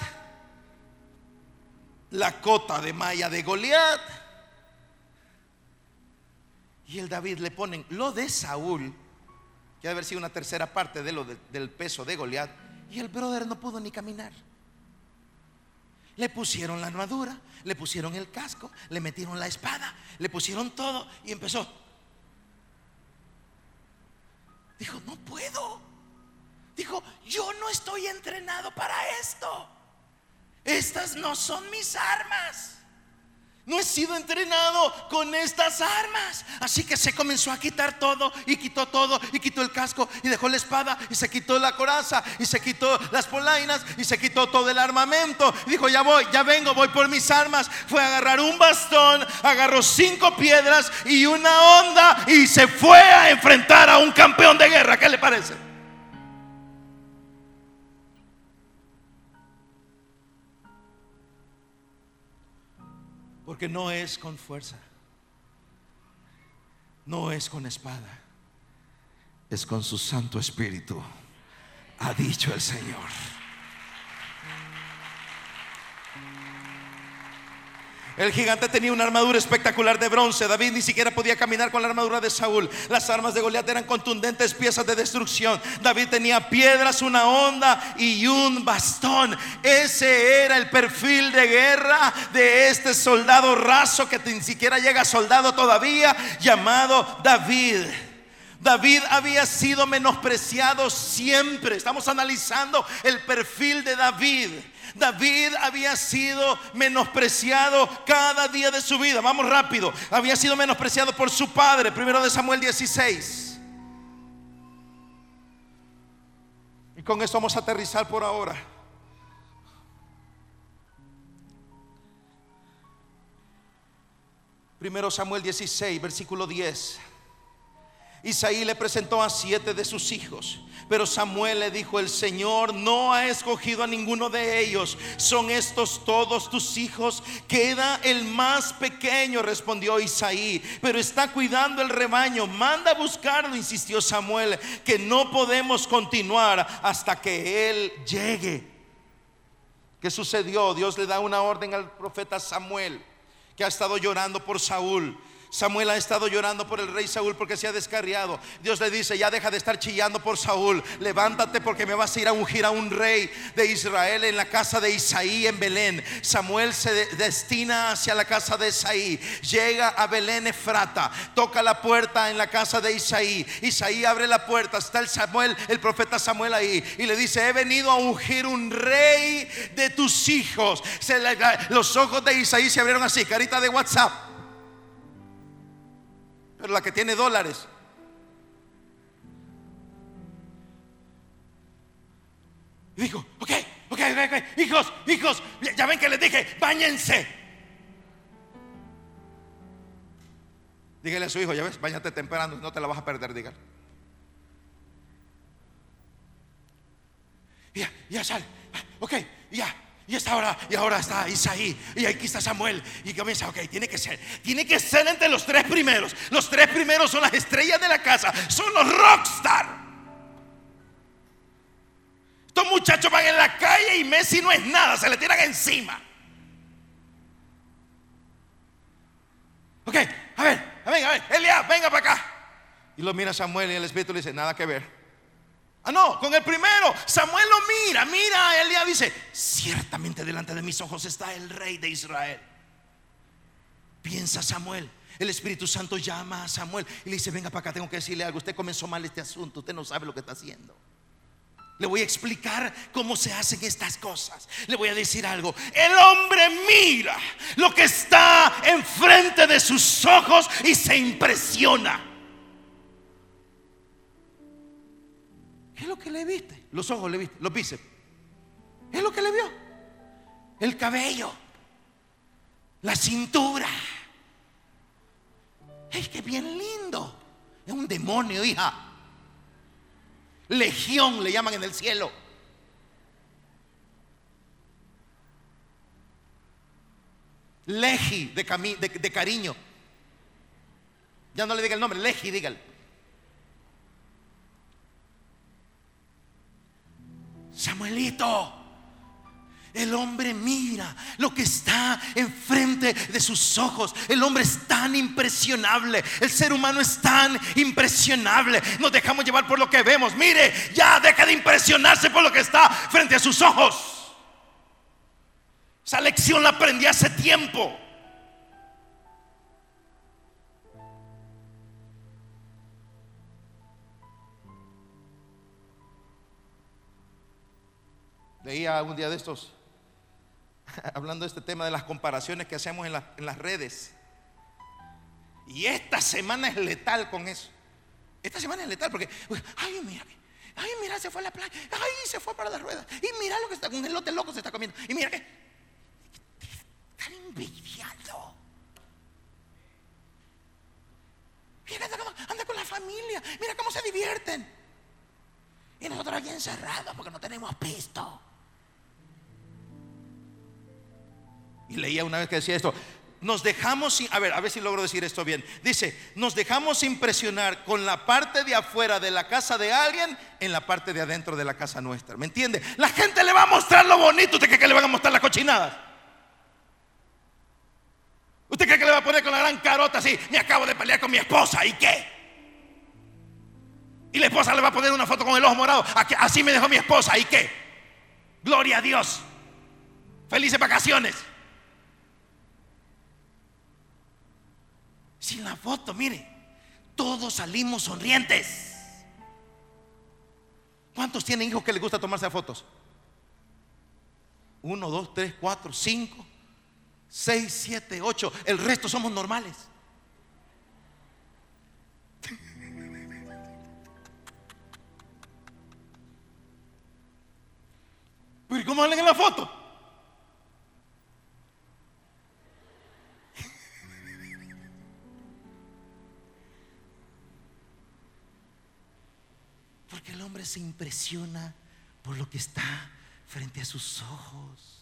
la cota de malla de Goliat. Y el David le ponen lo de Saúl que debe haber sido una tercera parte de lo del peso de Goliat, y el brother no pudo ni caminar. Le pusieron la armadura, le pusieron el casco, le metieron la espada, le pusieron todo y empezó. Dijo, no puedo. Dijo, yo no estoy entrenado para esto. Estas no son mis armas. No he sido entrenado con estas armas. Así que se comenzó a quitar todo y quitó todo y quitó el casco y dejó la espada y se quitó la coraza y se quitó las polainas y se quitó todo el armamento. dijo, ya voy, ya vengo, voy por mis armas. Fue a agarrar un bastón, agarró cinco piedras y una onda y se fue a enfrentar a un campeón de guerra. ¿Qué le parece? Porque no es con fuerza, no es con espada, es con su Santo Espíritu, ha dicho el Señor. El gigante tenía una armadura espectacular de bronce. David ni siquiera podía caminar con la armadura de Saúl. Las armas de Goliat eran contundentes piezas de destrucción. David tenía piedras, una onda y un bastón. Ese era el perfil de guerra de este soldado raso que ni siquiera llega soldado todavía, llamado David. David había sido menospreciado siempre. Estamos analizando el perfil de David. David había sido menospreciado cada día de su vida. Vamos rápido. Había sido menospreciado por su padre. Primero de Samuel 16. Y con esto vamos a aterrizar por ahora. Primero Samuel 16, versículo 10. Isaí le presentó a siete de sus hijos. Pero Samuel le dijo, el Señor no ha escogido a ninguno de ellos. Son estos todos tus hijos. Queda el más pequeño, respondió Isaí. Pero está cuidando el rebaño. Manda a buscarlo, insistió Samuel, que no podemos continuar hasta que él llegue. ¿Qué sucedió? Dios le da una orden al profeta Samuel, que ha estado llorando por Saúl Samuel ha estado llorando por el rey Saúl porque se ha descarriado. Dios le dice, ya deja de estar chillando por Saúl. Levántate porque me vas a ir a ungir a un rey de Israel en la casa de Isaí en Belén. Samuel se destina hacia la casa de Isaí. Llega a Belén Efrata. Toca la puerta en la casa de Isaí. Isaí abre la puerta. Está el Samuel, el profeta Samuel ahí. Y le dice, he venido a ungir un rey de tus hijos. los ojos de Isaí se abrieron así, carita de WhatsApp pero la que tiene dólares. Y dijo, ok, ok, ok, hijos, hijos, ya ven que les dije, bañense. Dígale a su hijo, ya ves, bañate temprano, no te la vas a perder, dígale. Ya, ya sale, ok, ya, y esta ahora, y ahora está Isaí, y aquí está Samuel, y comienza, ok, tiene que ser, tiene que ser entre los tres primeros. Los tres primeros son las estrellas de la casa, son los rockstar. Estos muchachos van en la calle y Messi no es nada, se le tiran encima. Ok, a ver, venga, a ver, Elia, venga para acá. Y lo mira Samuel y el Espíritu le dice, nada que ver. Ah, no, con el primero. Samuel lo mira, mira, Elías dice, ciertamente delante de mis ojos está el rey de Israel. Piensa Samuel. El Espíritu Santo llama a Samuel y le dice, venga para acá, tengo que decirle algo. Usted comenzó mal este asunto, usted no sabe lo que está haciendo. Le voy a explicar cómo se hacen estas cosas. Le voy a decir algo. El hombre mira lo que está enfrente de sus ojos y se impresiona. Es lo que le viste? Los ojos le viste, los bíceps. es lo que le vio? El cabello, la cintura. Es que bien lindo. Es un demonio, hija. Legión le llaman en el cielo. Legi de, de, de cariño. Ya no le diga el nombre, Legi, dígale. Samuelito, el hombre mira lo que está enfrente de, sus ojos. El hombre es tan impresionable. El ser humano es tan impresionable. Nos dejamos llevar por lo que vemos. Mire, ya deja de impresionarse por lo que está frente a sus ojos. Esa lección la aprendí hace tiempo. Leía un día de estos, [LAUGHS] hablando de este tema de las comparaciones que hacemos en, las redes. Y esta semana es letal con eso. Esta semana es letal porque, ay, mira, ay, mira, se fue a la playa, ay, se fue para las ruedas. Y mira lo que está con el lote loco se está comiendo. Y mira que, están envidiando. Mira, anda con la familia, mira cómo se divierten. Y nosotros aquí encerrados porque no tenemos pisto. Y leía una vez que decía esto, nos dejamos, a ver, a ver si logro decir esto bien. Dice, nos dejamos impresionar con la parte de afuera de la casa de alguien en la parte de adentro de la casa nuestra. ¿Me entiende? La gente le va a mostrar lo bonito. ¿Usted cree que le van a mostrar las cochinadas? ¿Usted cree que le va a poner con la gran carota así? Me acabo de pelear con mi esposa. ¿Y qué? Y la esposa le va a poner una foto con el ojo morado. Así me dejó mi esposa. ¿Y qué? Gloria a Dios. Felices vacaciones. Sin la foto, mire, todos salimos sonrientes. ¿Cuántos tienen hijos que les gusta tomarse fotos? Uno, dos, tres, cuatro, cinco, seis, siete, ocho. El resto somos normales. [LAUGHS] ¿Pero cómo salen en la foto? Se impresiona por lo que está frente a sus ojos.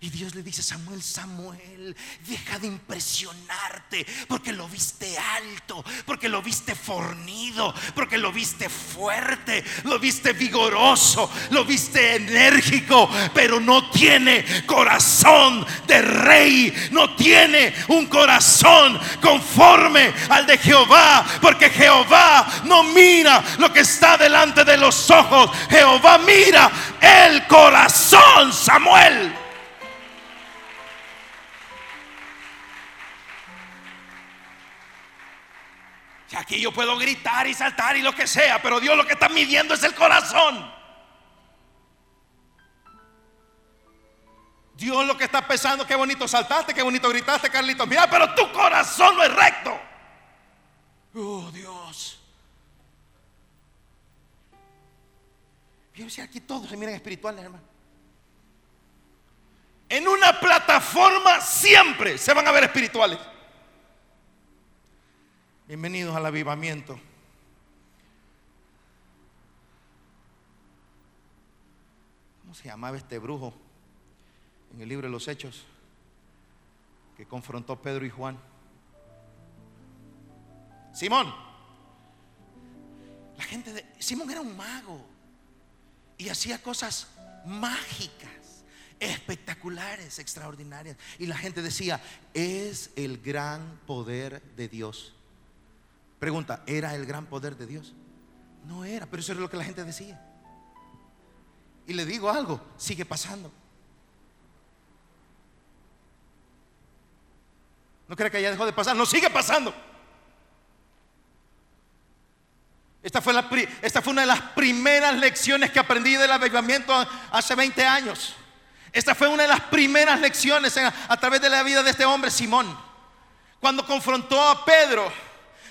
Y Dios le dice, Samuel, Samuel, deja de impresionarte porque lo viste alto, porque lo viste fornido, porque lo viste fuerte, lo viste vigoroso, lo viste enérgico, pero no tiene corazón de rey, no tiene un corazón conforme al de Jehová, porque Jehová no mira lo que está delante de los ojos, Jehová mira el corazón, Samuel. Aquí yo puedo gritar y saltar y lo que sea, pero Dios lo que está midiendo es el corazón. Dios lo que está pesando, qué bonito saltaste, qué bonito gritaste, Carlitos. Mira, pero tu corazón no es recto. Oh, Dios. Yo aquí todos se miran espirituales, hermano. En una plataforma siempre se van a ver espirituales. Bienvenidos al avivamiento. ¿Cómo se llamaba este brujo en el libro de los Hechos que confrontó Pedro y Juan? Simón. La gente de Simón era un mago y hacía cosas mágicas, espectaculares, extraordinarias. Y la gente decía, es el gran poder de Dios. Pregunta, ¿era el gran poder de Dios? No era, pero eso era lo que la gente decía. Y le digo algo, sigue pasando. No cree que ya dejó de pasar, no sigue pasando. Esta fue, una de las primeras lecciones que aprendí del avivamiento hace 20 años. Esta fue una de las primeras lecciones a través de la vida de este hombre, Simón. Cuando confrontó a Pedro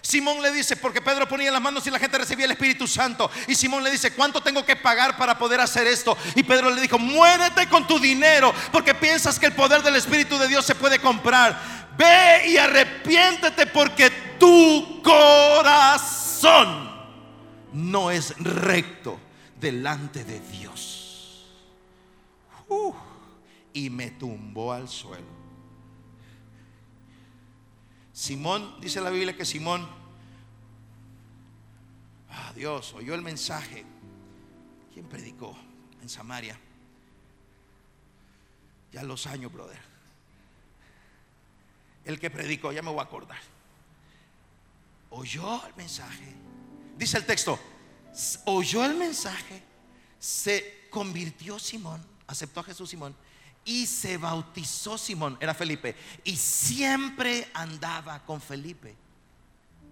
Simón le dice, porque Pedro ponía las manos y la gente recibía el Espíritu Santo. Y Simón le dice, ¿cuánto tengo que pagar para poder hacer esto? Y Pedro le dijo, muérete con tu dinero, porque piensas que el poder del Espíritu de Dios se puede comprar. Ve y arrepiéntete porque tu corazón no es recto delante de Dios. Uh, y me tumbó al suelo. Simón, dice la Biblia que Simón Ah, Dios oyó el mensaje. ¿Quién predicó en Samaria? Ya los años, brother. el que predicó, ya me voy a acordar. Oyó el mensaje. Dice el texto, oyó el mensaje, se convirtió Simón, aceptó a Jesús Simón y se bautizó Simón, era Felipe, y siempre andaba con Felipe.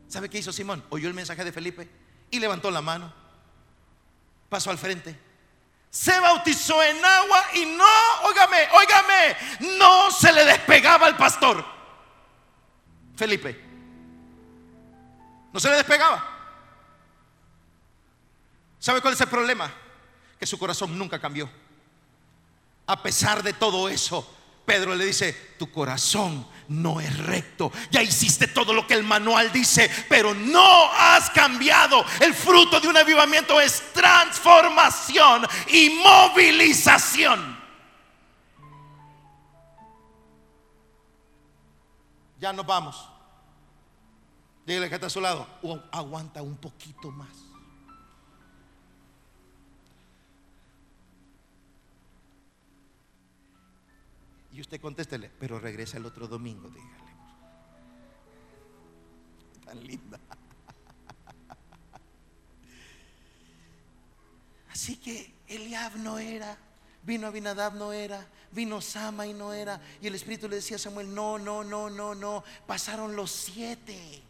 ¿Sabe qué hizo Simón? Oyó el mensaje de Felipe y levantó la mano, pasó al frente, se bautizó en agua y no, óigame, óigame, no se le despegaba al pastor. Felipe, no se le despegaba. ¿Sabe cuál es el problema? Que su corazón nunca cambió. A pesar de todo eso, Pedro le dice, tu corazón no es recto. Ya hiciste todo lo que el manual dice, pero no has cambiado. El fruto de un avivamiento es transformación y movilización. Ya nos vamos. Dígale que está a su lado. aguanta un poquito más. Y usted contéstele, pero regresa el otro domingo, dígale. Tan linda. Así que Eliab no era, vino Abinadab no era, vino Sama y no era. Y el Espíritu le decía a Samuel, no, no, no, no, no. Pasaron los siete.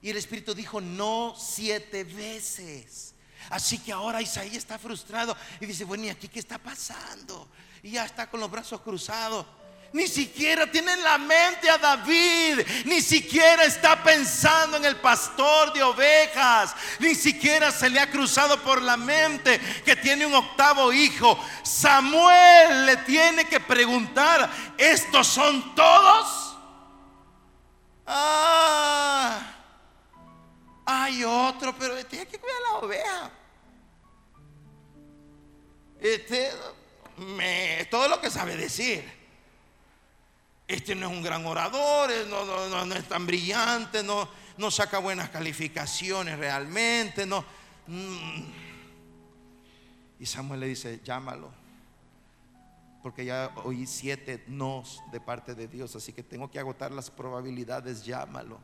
Y el Espíritu dijo, no siete veces. Así que ahora Isaías está frustrado y dice, bueno, ¿y aquí qué está pasando? Y ya está con los brazos cruzados. Ni siquiera tiene en la mente a David. Ni siquiera está pensando en el pastor de ovejas. Ni siquiera se le ha cruzado por la mente que tiene un octavo hijo. Samuel le tiene que preguntar, ¿estos son todos? Ah, hay otro, pero tiene que cuidar la oveja. Este me, todo lo que sabe decir. Este no es un gran orador, no, no, es tan brillante, no, no saca buenas calificaciones realmente, no. Mm. Y Samuel le dice, llámalo, porque ya oí siete nos de parte de Dios, así que tengo que agotar las probabilidades, llámalo,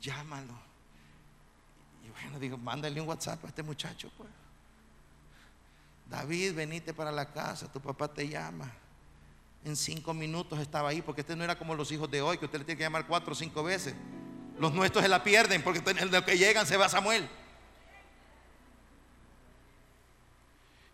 llámalo. Y bueno, digo, mándale un WhatsApp a este muchacho, pues. David, venite para la casa, tu papá te llama. En cinco minutos estaba ahí, porque este no era como los hijos de hoy, que usted le tiene que llamar cuatro o cinco veces. Los nuestros se la pierden, porque en lo que llegan se va Samuel.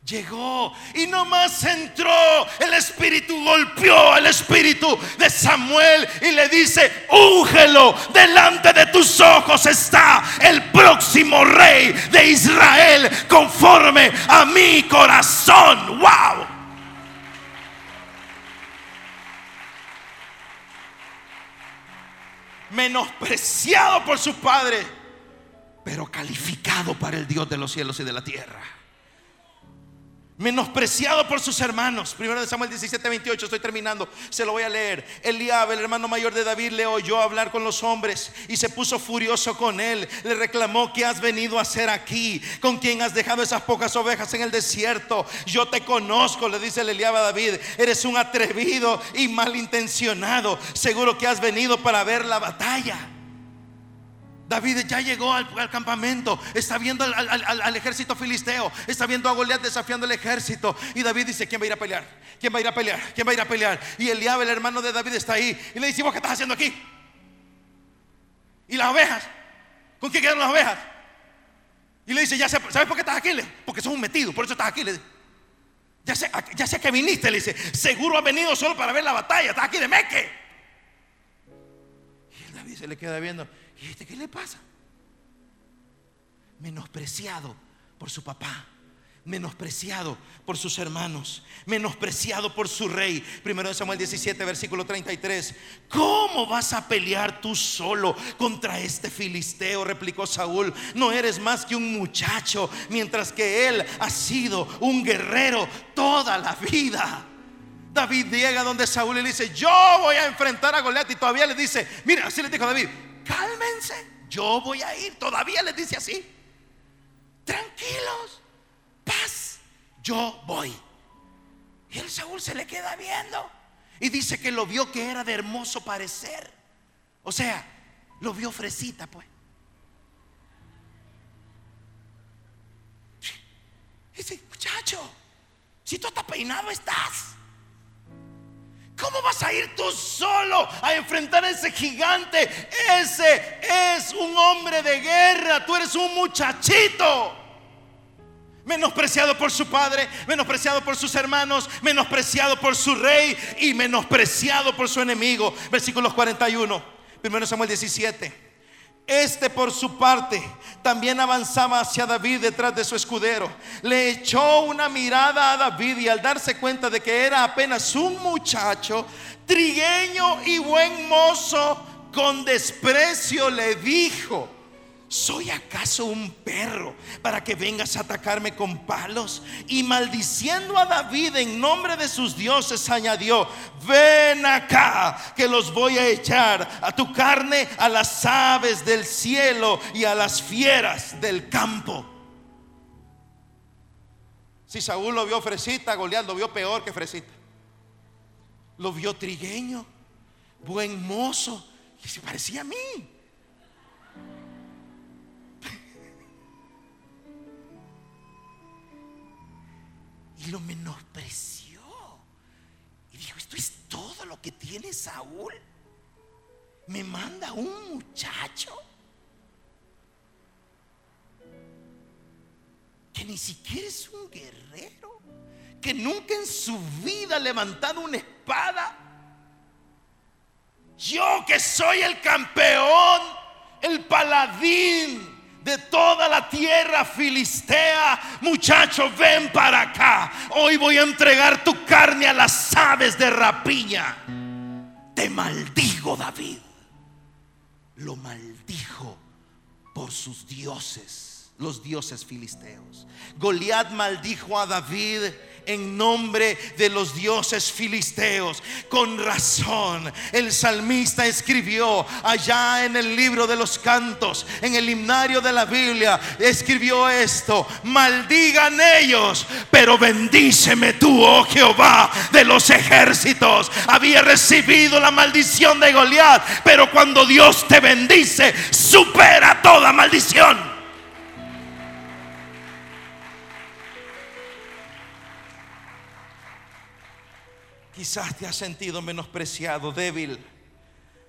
Llegó y nomás entró. El espíritu golpeó al espíritu de Samuel y le dice: Úngelo, delante de tus ojos está el próximo rey de Israel, conforme a mi corazón. ¡Wow! Menospreciado por su padre, pero calificado para el Dios de los cielos y de la tierra menospreciado por sus hermanos. Primero de Samuel 17, 28, estoy terminando, se lo voy a leer. Eliab, el hermano mayor de David, le oyó hablar con los hombres y se puso furioso con él. Le reclamó, ¿qué has venido a hacer aquí? ¿Con quién has dejado esas pocas ovejas en el desierto? Yo te conozco, le dice el Eliab a David, eres un atrevido y malintencionado. Seguro que has venido para ver la batalla. David ya llegó al, campamento, está viendo al, ejército filisteo, está viendo a Goliat desafiando el ejército. Y David dice: ¿Quién va a ir a pelear? ¿Quién va a ir a pelear? ¿Quién va a ir a pelear? Y Eliab, el hermano de David, está ahí. Y le dice: ¿Vos qué estás haciendo aquí? ¿Y las ovejas? ¿Con quién quedaron las ovejas? Y le dice: ya ¿Sabes por qué estás aquí? Porque sos un metido, por eso estás aquí. ya, sé, ya sé que viniste, le dice: Seguro has venido solo para ver la batalla, estás aquí de meque. Y David se le queda viendo. ¿Y este qué le pasa? Menospreciado por su papá, menospreciado por sus hermanos, menospreciado por su rey. Primero de Samuel 17, versículo 33. ¿Cómo vas a pelear tú solo contra este filisteo? replicó Saúl. No eres más que un muchacho, mientras que él ha sido un guerrero toda la vida. David llega donde Saúl le dice, yo voy a enfrentar a Goliat y todavía le dice, mira, así le dijo David, cálmense, yo voy a ir. Todavía les dice así. Tranquilos, paz, yo voy. Y el Saúl se le queda viendo y dice que lo vio que era de hermoso parecer. O sea, lo vio fresita, pues. Dice, muchacho, si tú estás peinado estás. ¿Cómo vas a ir tú solo a enfrentar a ese gigante? Ese es un hombre de guerra. Tú eres un muchachito. Menospreciado por su padre, menospreciado por sus hermanos, menospreciado por su rey y menospreciado por su enemigo. Versículos 41, 1 Samuel 17. Este por su parte también avanzaba hacia David detrás de su escudero. Le echó una mirada a David y al darse cuenta de que era apenas un muchacho, trigueño y buen mozo, con desprecio le dijo, ¿Soy acaso un perro para que vengas a atacarme con palos? Y maldiciendo a David en nombre de sus dioses, añadió, ven acá, que los voy a echar a tu carne, a las aves del cielo y a las fieras del campo. Si Saúl lo vio fresita, Goliat lo vio peor que fresita. Lo vio trigueño, buen mozo, y se parecía a mí. Y lo menospreció. Y dijo, esto es todo lo que tiene Saúl. Me manda un muchacho que ni siquiera es un guerrero, que nunca en su vida ha levantado una espada. Yo que soy el campeón, el paladín, de toda la tierra filistea, muchacho, ven para acá. Hoy voy a entregar tu carne a las aves de rapiña. Te maldigo, David. Lo maldijo por sus dioses, los dioses filisteos. Goliat maldijo a David en nombre de los dioses filisteos. Con razón, el salmista escribió allá en el libro de los cantos, en el himnario de la Biblia, escribió esto, maldigan ellos, pero bendíceme tú, oh Jehová, de los ejércitos. Había recibido la maldición de Goliat, pero cuando Dios te bendice, supera toda maldición. Quizás te has sentido menospreciado, débil.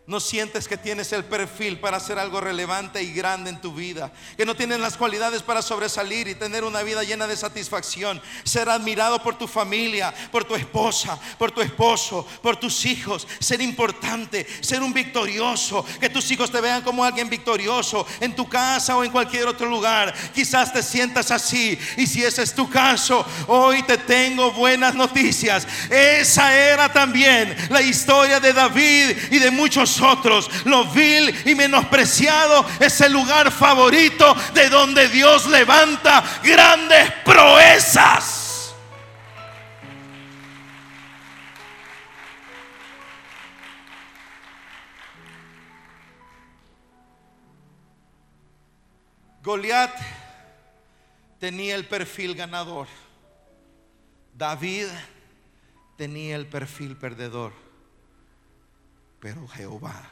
No sientes que tienes el perfil para hacer algo relevante y grande en tu vida. Que no tienes las cualidades para sobresalir y tener una vida llena de satisfacción. Ser admirado por tu familia, por tu esposa, por tu esposo, por tus hijos. Ser importante, ser un victorioso. Que tus hijos te vean como alguien victorioso en tu casa o en cualquier otro lugar. Quizás te sientas así. Y si ese es tu caso, hoy te tengo buenas noticias. Esa era también la historia de David y de muchos nosotros. Lo vil y menospreciado es el lugar favorito de donde Dios levanta grandes proezas. Goliat tenía el perfil ganador. David tenía el perfil perdedor pero Jehová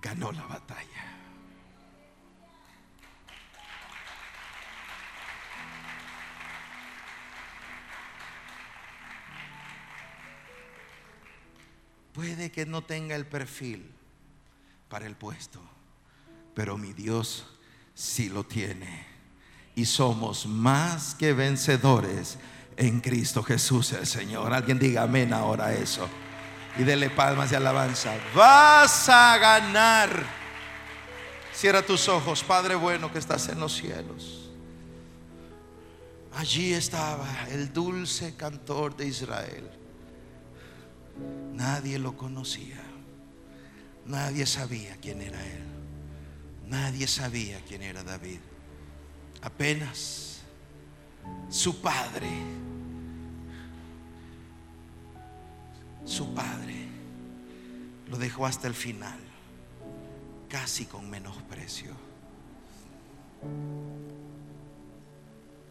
ganó la batalla. Puede que no tenga el perfil para el puesto, pero mi Dios sí lo tiene. Y somos más que vencedores en Cristo Jesús el Señor. Alguien diga amén ahora eso y dele palmas de alabanza. Vas a ganar. Cierra tus ojos, Padre bueno que estás en los cielos. Allí estaba el dulce cantor de Israel. Nadie lo conocía. Nadie sabía quién era él. Nadie sabía quién era David. Apenas su padre su padre lo dejó hasta el final, casi con menosprecio.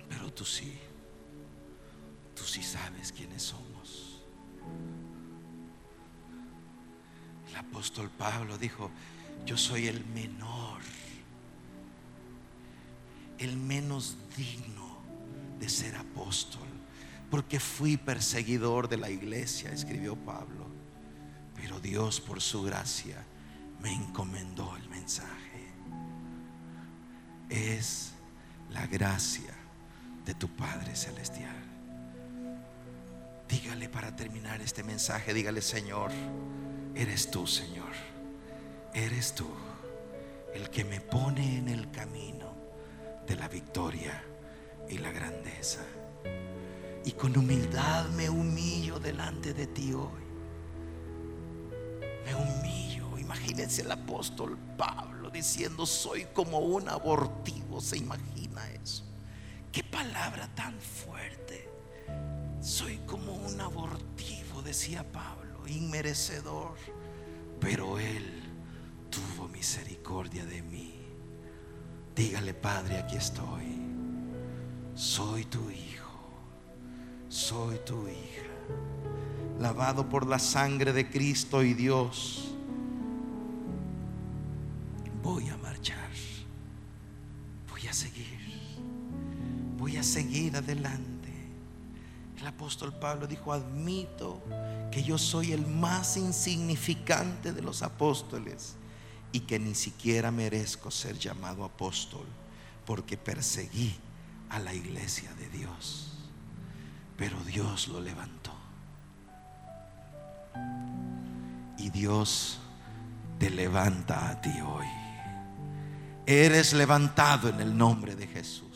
Pero tú sí, tú sí sabes quiénes somos. El apóstol Pablo dijo, yo soy el menor, el menos digno de ser apóstol, porque fui perseguidor de la iglesia, escribió Pablo, pero Dios por su gracia me encomendó el mensaje. Es la gracia de tu Padre Celestial. Dígale para terminar este mensaje, dígale Señor, eres tú Señor, eres tú el que me pone en el camino de la victoria y la grandeza. Y con humildad me humillo delante de ti hoy. Me humillo. Imagínense el apóstol Pablo diciendo, soy como un abortivo. ¿Se imagina eso? Qué palabra tan fuerte. Soy como un abortivo, decía Pablo, inmerecedor. Pero Él tuvo misericordia de mí. Dígale, Padre, aquí estoy. Soy tu hijo. Soy tu hija. Lavado por la sangre de Cristo y Dios. Voy a marchar. Voy a seguir voy a seguir adelante. El apóstol Pablo dijo, admito que yo soy el más insignificante de los apóstoles y que ni siquiera merezco ser llamado apóstol porque perseguí a la iglesia de Dios. Pero Dios lo levantó. Y Dios te levanta a ti hoy. Eres levantado en el nombre de Jesús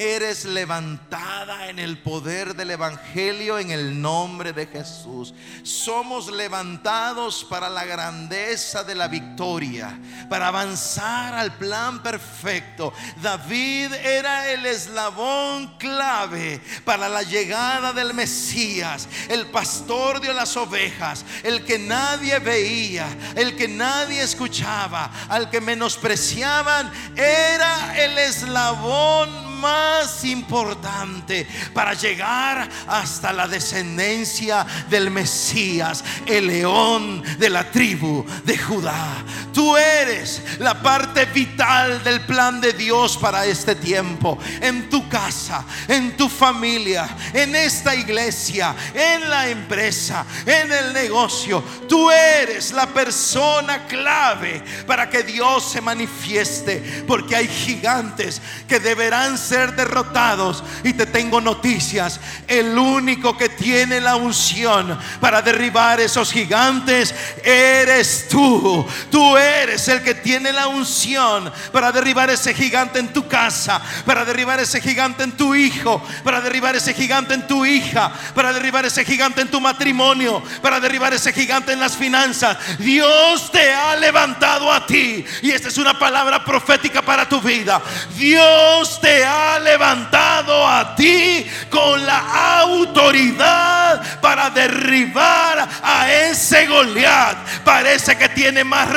eres levantada en el poder del Evangelio en el nombre de Jesús. Somos levantados para la grandeza de la victoria, para avanzar al plan perfecto. David era el eslabón clave para la llegada del Mesías, el pastor de las ovejas, el que nadie veía, el que nadie escuchaba, al que menospreciaban, era el eslabón más importante para llegar hasta la descendencia del Mesías, el león de la tribu de Judá. Tú eres la parte vital del plan de Dios para este tiempo, en tu casa, en tu familia, en esta iglesia, en la empresa, en el negocio. Tú eres la persona clave para que Dios se manifieste, porque hay gigantes que deberán ser derrotados. Y te tengo noticias. El único que tiene la unción para derribar esos gigantes eres tú. Tú el que tiene la unción para derribar ese gigante en tu casa, para derribar ese gigante en tu hijo, para derribar ese gigante en tu hija, para derribar ese gigante en tu matrimonio, para derribar ese gigante en las finanzas. Dios te ha levantado a ti. Y esta es una palabra profética para tu vida. Dios te ha levantado a ti con la autoridad para derribar a ese Goliat. Parece que tiene más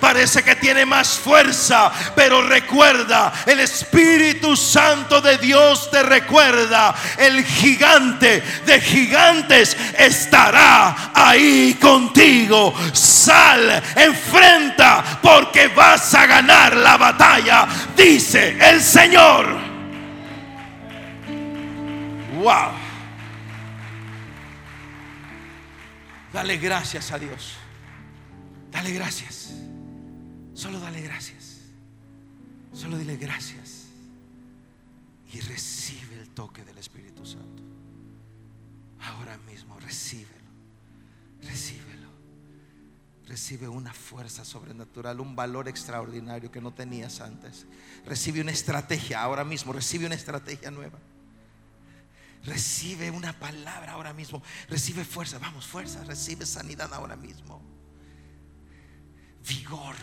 parece que tiene más fuerza, pero recuerda, el Espíritu Santo de Dios te recuerda, el gigante de gigantes estará ahí contigo. Sal, enfrenta, porque vas a ganar la batalla, dice el Señor. Wow. Dale gracias a Dios. Dale gracias. Solo dale gracias. Solo dile gracias. Y recibe el toque del Espíritu Santo. Ahora mismo, recíbelo. Recíbelo. Recibe una fuerza sobrenatural, un valor extraordinario que no tenías antes. Recibe una estrategia ahora mismo. Recibe una estrategia nueva. Recibe una palabra ahora mismo. Recibe fuerza. Vamos, fuerza. Recibe sanidad ahora mismo. Vigor.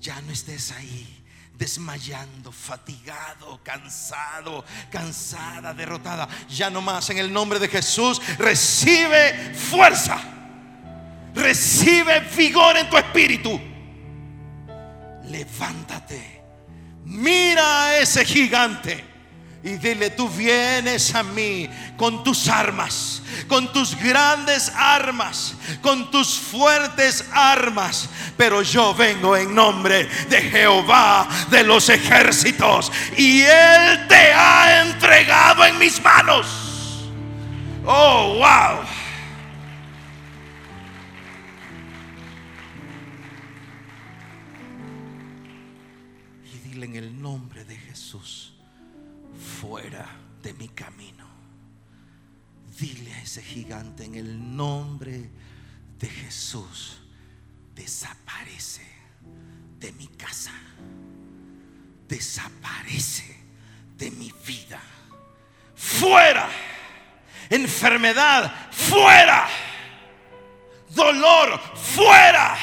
Ya no estés ahí desmayando, fatigado, cansado, cansada, derrotada. Ya no más en el nombre de Jesús. Recibe fuerza. Recibe vigor en tu espíritu. Levántate. Mira a ese gigante Y dile, tú vienes a mí con tus armas, con tus grandes armas, con tus fuertes armas. Pero yo vengo en nombre de Jehová de los ejércitos. Y Él te ha entregado en mis manos. Oh, wow. Y dile en el nombre fuera de mi camino. Dile a ese gigante en el nombre de Jesús, desaparece de mi casa, desaparece de mi vida. Fuera, enfermedad, fuera, dolor, fuera,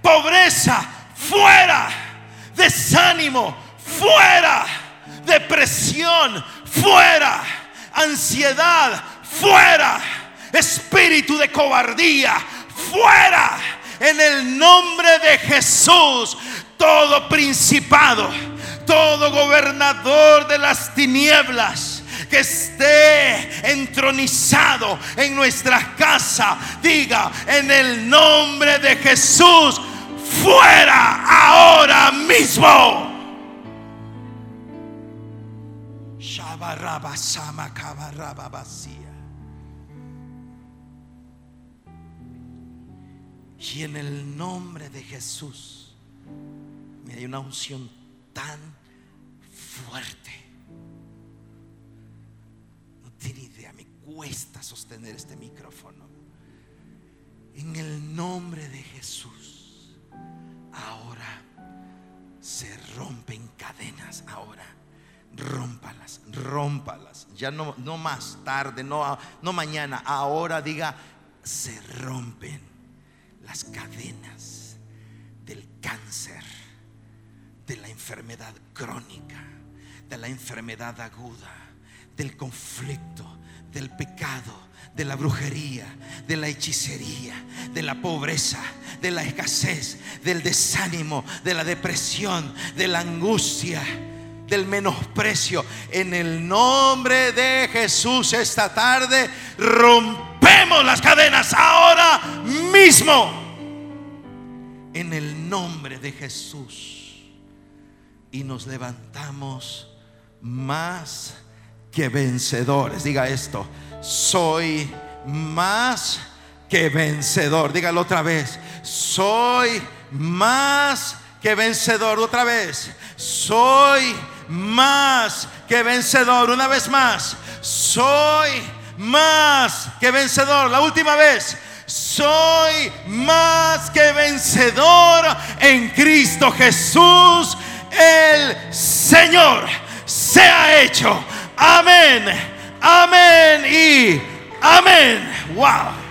pobreza, fuera, desánimo, fuera depresión, fuera, ansiedad, fuera, espíritu de cobardía, fuera, en el nombre de Jesús, todo principado, todo gobernador de las tinieblas que esté entronizado en nuestra casa, diga en el nombre de Jesús, fuera ahora mismo. Y en el nombre de Jesús, me hay una unción tan fuerte. No tiene idea, me cuesta sostener este micrófono. En el nombre de Jesús, ahora se rompen cadenas, ahora rómpalas, rómpalas. Ya no, no más tarde, no, no mañana, ahora diga, se rompen las cadenas del cáncer, de la enfermedad crónica, de la enfermedad aguda, del conflicto, del pecado, de la brujería, de la hechicería, de la pobreza, de la escasez, del desánimo, de la depresión, de la angustia del menosprecio. En el nombre de Jesús esta tarde rompemos las cadenas ahora mismo. En el nombre de Jesús. Y nos levantamos más que vencedores. Diga esto. Soy más que vencedor. Dígalo otra vez. Soy más que vencedor. Otra vez. Soy más que vencedor. Una vez más, soy más que vencedor. La última vez, soy más que vencedor en Cristo Jesús, el Señor. Se ha hecho. Amén. Amén y amén. Wow.